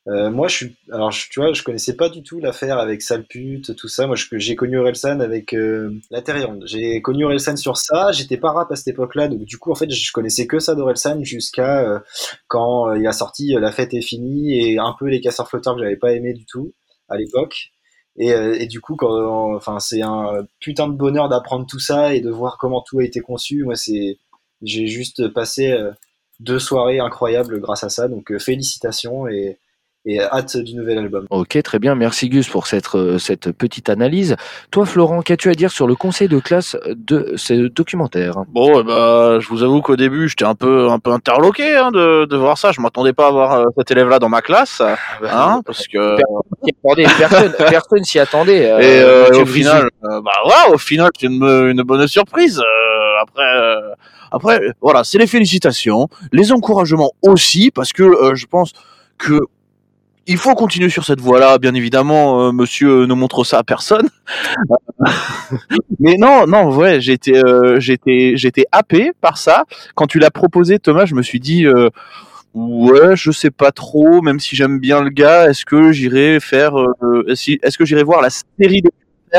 Euh, moi, je suis, alors tu vois, je connaissais pas du tout l'affaire avec Salpute, tout ça. Moi, j'ai connu Orelsan avec euh, La Terre. J'ai connu Orelsan sur ça. J'étais pas rap à cette époque-là, donc du coup, en fait, je connaissais que ça d'Orelsan jusqu'à euh, quand euh, il a sorti euh, La fête est finie et un peu les casseurs flotteurs que j'avais pas aimé du tout à l'époque. Et, euh, et du coup, quand, enfin, c'est un putain de bonheur d'apprendre tout ça et de voir comment tout a été conçu. Moi, c'est, j'ai juste passé deux soirées incroyables grâce à ça. Donc, félicitations et, et hâte du nouvel album. Ok, très bien. Merci Gus pour cette, euh, cette petite analyse. Toi, Florent, qu'as-tu à dire sur le conseil de classe de ce documentaire? Bon, eh ben, je vous avoue qu'au début, j'étais un peu, un peu interloqué hein, de, de voir ça. Je m'attendais pas à voir euh, cet élève-là dans ma classe, hein, parce que personne, personne s'y attendait. euh, et euh, au final, euh, bah ouais, au final, c'est une, une bonne surprise. Euh, après, euh, après, voilà, c'est les félicitations, les encouragements aussi, parce que euh, je pense que il faut continuer sur cette voie-là, bien évidemment. euh, monsieur ne montre ça à personne. Mais non, non, ouais, été, euh, j'ai été happé par ça. Quand tu l'as proposé, Thomas, je me suis dit, euh, ouais, je sais pas trop, même si j'aime bien le gars, est-ce que j'irai faire, euh, est-ce que j'irai voir la série de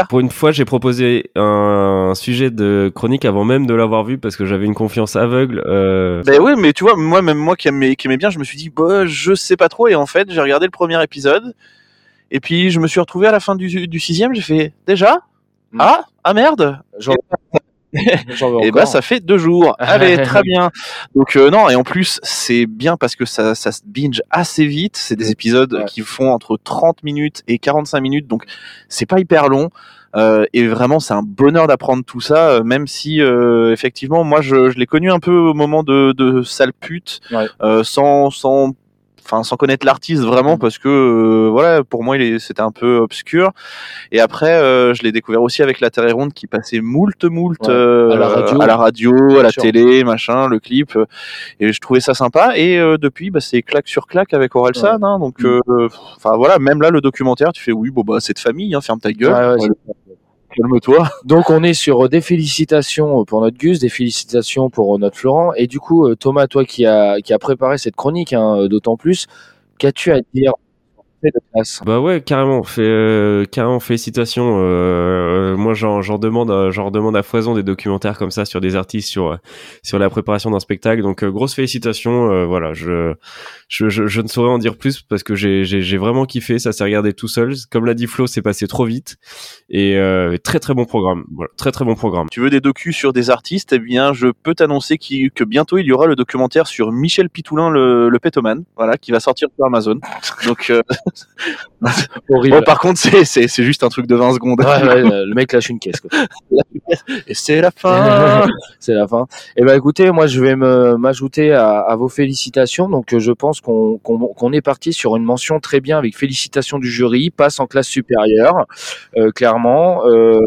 Pour une fois, j'ai proposé un sujet de chronique avant même de l'avoir vu parce que j'avais une confiance aveugle. euh, Ben oui, mais tu vois, moi, même moi qui aimais, qui aimais bien, je me suis dit, bah, je sais pas trop. Et en fait, j'ai regardé le premier épisode. Et puis, je me suis retrouvé à la fin du, du sixième. J'ai fait, déjà? Mm. Ah Ah merde J'en- Et encore. bah, ça fait deux jours. Allez, très bien. Donc, euh, non, et en plus, c'est bien parce que ça, ça se binge assez vite. C'est des épisodes Ouais. qui font entre 30 minutes et 45 minutes. Donc, c'est pas hyper long. Euh, et vraiment, c'est un bonheur d'apprendre tout ça, euh, même si, euh, effectivement, moi, je, je l'ai connu un peu au moment de, de sale pute, Ouais. euh, sans, sans enfin sans connaître l'artiste vraiment parce que euh, voilà pour moi c'était un peu obscur. Et après euh, je l'ai découvert aussi avec la Terre est ronde qui passait moult moult Ouais, euh, à la radio. à la radio à la sûr. télé machin le clip. Et je trouvais ça sympa. Et depuis bah, c'est claque sur claque avec Orelsan hein, donc Mm. enfin voilà même là le documentaire tu fais oui bon bah c'est de famille hein, ferme ta gueule. Ouais, ouais, Ouais, calme-toi Donc on est sur des félicitations pour notre Gus, des félicitations pour notre Florent. Et du coup, euh, Thomas, toi qui a qui a préparé cette chronique, hein, d'autant plus, qu'as-tu à dire de classe Bah ouais, carrément. Fait, euh, carrément, félicitations. Euh, euh, moi, j'en, j'en demande, à- j'en demande à foison des documentaires comme ça sur des artistes, sur euh, sur la préparation d'un spectacle. Donc, euh, grosse félicitations. euh, voilà, je, je, je, je ne saurais en dire plus parce que j'ai, j'ai, j'ai vraiment kiffé. Ça s'est regardé tout seul. Comme l'a dit Flo, c'est passé trop vite. Et euh, très très bon programme. Voilà, très très bon programme. tu veux des docus sur des artistes, eh bien, je peux t'annoncer qu'il- que bientôt il y aura le documentaire sur Michel Pitoulin, le, le pétoman, voilà, qui va sortir sur Amazon. Donc, euh, Horrible. bon, par contre, c'est, juste un truc de 20 secondes. Ouais, ouais, le mec lâche une caisse. Quoi. Et c'est la fin. c'est la fin. Eh ben écoutez, moi je vais me m'ajouter à, à vos félicitations. Donc euh, je pense qu'on qu'on qu'on est parti sur une mention très bien avec félicitations du jury, passe en classe supérieure, euh, clairement. Euh,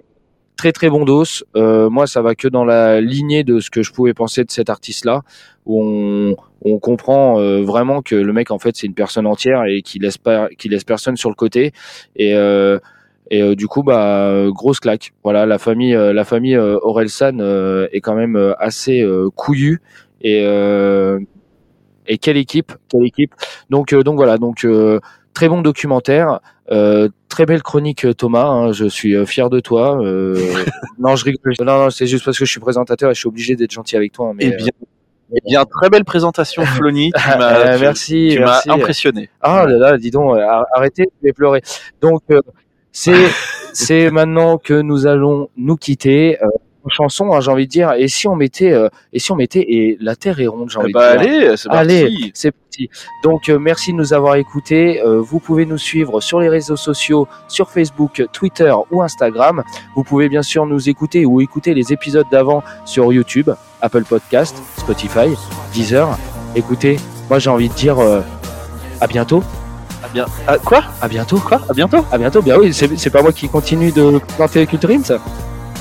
très très bon dos. Euh, moi ça va que dans la lignée de ce que je pouvais penser de cet artiste-là, où on on comprend euh, vraiment que le mec en fait c'est une personne entière et qui laisse pas qui laisse personne sur le côté et euh, et euh, du coup, bah, grosse claque. Voilà, la famille, euh, la famille euh, Orelsan est quand même assez couillue et et quelle équipe, quelle équipe. Donc donc voilà, donc très bon documentaire, euh, très belle chronique euh, Thomas. hein, je suis euh, fier de toi. Euh, non, je rigole. Non non, c'est juste parce que je suis présentateur et je suis obligé d'être gentil avec toi. hein, mais Eh bien, eh bien, très belle présentation, Flony. Tu tu- merci, Tu m'as impressionné. Ah là là, dis donc, arrêtez, je vais pleurer. Donc c'est c'est maintenant que nous allons nous quitter. Chanson, hein, j'ai envie de dire. Et si on mettait, euh, et si on mettait, et la terre est ronde, j'ai Eh envie bah, de dire. allez, c'est parti. Allez, c'est parti. Donc euh, merci de nous avoir écoutés. Euh, vous pouvez nous suivre sur les réseaux sociaux, sur Facebook, Twitter ou Instagram. Vous pouvez bien sûr nous écouter ou écouter les épisodes d'avant sur YouTube, Apple Podcast, Spotify, Deezer. Écoutez, moi j'ai envie de dire à bientôt. À bien. Ah, quoi? À bientôt, quoi? À bientôt À bientôt, bien oui, c'est pas moi qui continue de planter Culture ça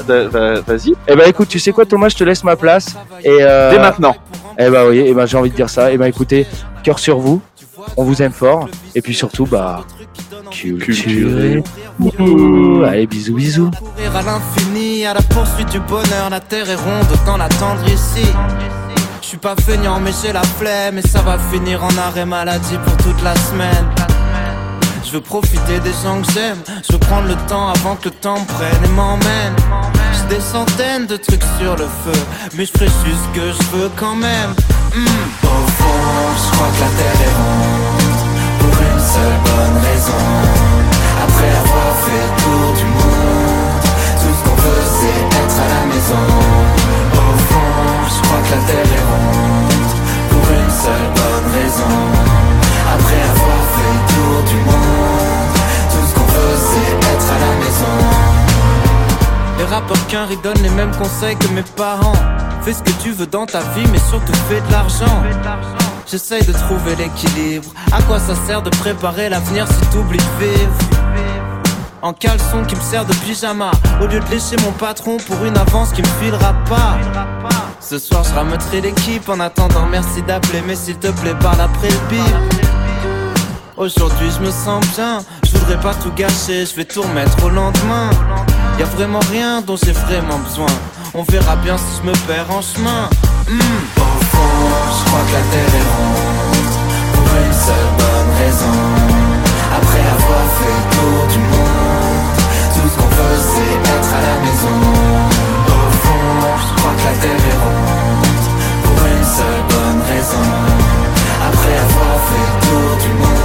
Vas-y. Eh ben écoute, tu sais quoi Thomas, je te laisse ma place. Et euh, Dès maintenant. Eh ben oui, eh ben j'ai envie de dire ça. Eh ben écoutez, cœur sur vous, on vous aime fort. Et puis surtout, bah, culturez. Allez, bisous, bisous. courir à l'infini, à la poursuite du bonheur. La terre est ronde, autant l'attendre ici. Je suis pas feignant, mais j'ai la flemme. Et ça va finir en arrêt maladie pour toute la semaine. Je veux profiter des gens que j'aime. Je veux prendre le temps avant que le temps prenne et m'emmène. J'ai des centaines de trucs sur le feu. Mais je ferai juste ce que je veux quand même. Hmm. Au fond, je crois que la terre est ronde. Pour une seule bonne raison. Après avoir fait le tour du monde, tout ce qu'on veut c'est être à la maison. Au fond, je crois que la terre est ronde. Pour une seule bonne raison. Après avoir fait le tour du monde, Les rappeurs qu'un donnent les mêmes conseils que mes parents. Fais ce que tu veux dans ta vie, mais surtout fais de l'argent. J'essaye de trouver l'équilibre. À quoi ça sert de préparer l'avenir si t'oublies de vivre? En caleçon qui me sert de pyjama Au lieu de lécher mon patron pour une avance qui me filera pas Ce soir je rameuterai l'équipe En attendant merci d'appeler Mais s'il te plaît parle après le bip Aujourd'hui je me sens bien. Je voudrais pas tout gâcher Je vais tout remettre au lendemain. Y a vraiment rien dont j'ai vraiment besoin. On verra bien si je me perds en chemin. Hmm. Au fond, je crois que la terre est ronde. Pour une seule bonne raison. Après avoir fait le tour du monde Tout ce qu'on veut c'est être à la maison. Au fond, je crois que la terre est ronde. Pour une seule bonne raison fait le tour du monde.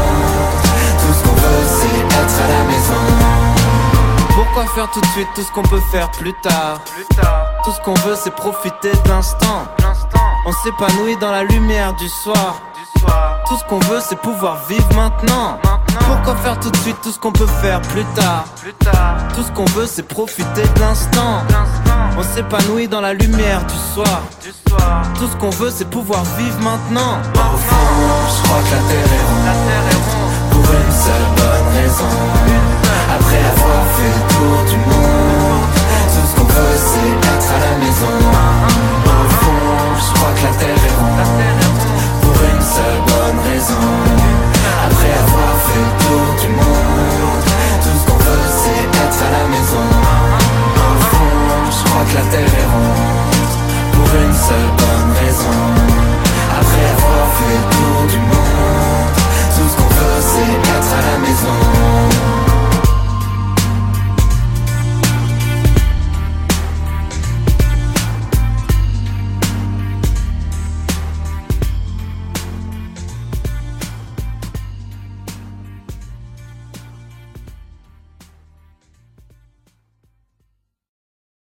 Tout ce qu'on veut c'est être à la maison. Pourquoi faire tout de suite tout ce qu'on peut faire plus tard? Tout ce qu'on veut c'est profiter de l'instant. On s'épanouit dans la lumière du soir. Tout ce qu'on veut c'est pouvoir vivre maintenant. Pourquoi faire tout de suite tout ce qu'on peut faire plus tard? Tout ce qu'on veut c'est profiter de l'instant on s'épanouit dans la lumière du soir. Du soir. Tout ce qu'on veut, c'est pouvoir vivre maintenant. Au fond, je crois que la terre est ronde. Pour une seule bonne raison. Après avoir fait le tour du monde, tout ce qu'on veut, c'est être à la maison. Au fond, je crois que la terre est ronde. Pour une seule bonne raison. Après avoir fait le tour du monde, tout ce qu'on veut, c'est être à la maison la terre est ronde. Pour une seule bonne raison. Après avoir fait le tour du monde Tout ce qu'on veut c'est être à la maison.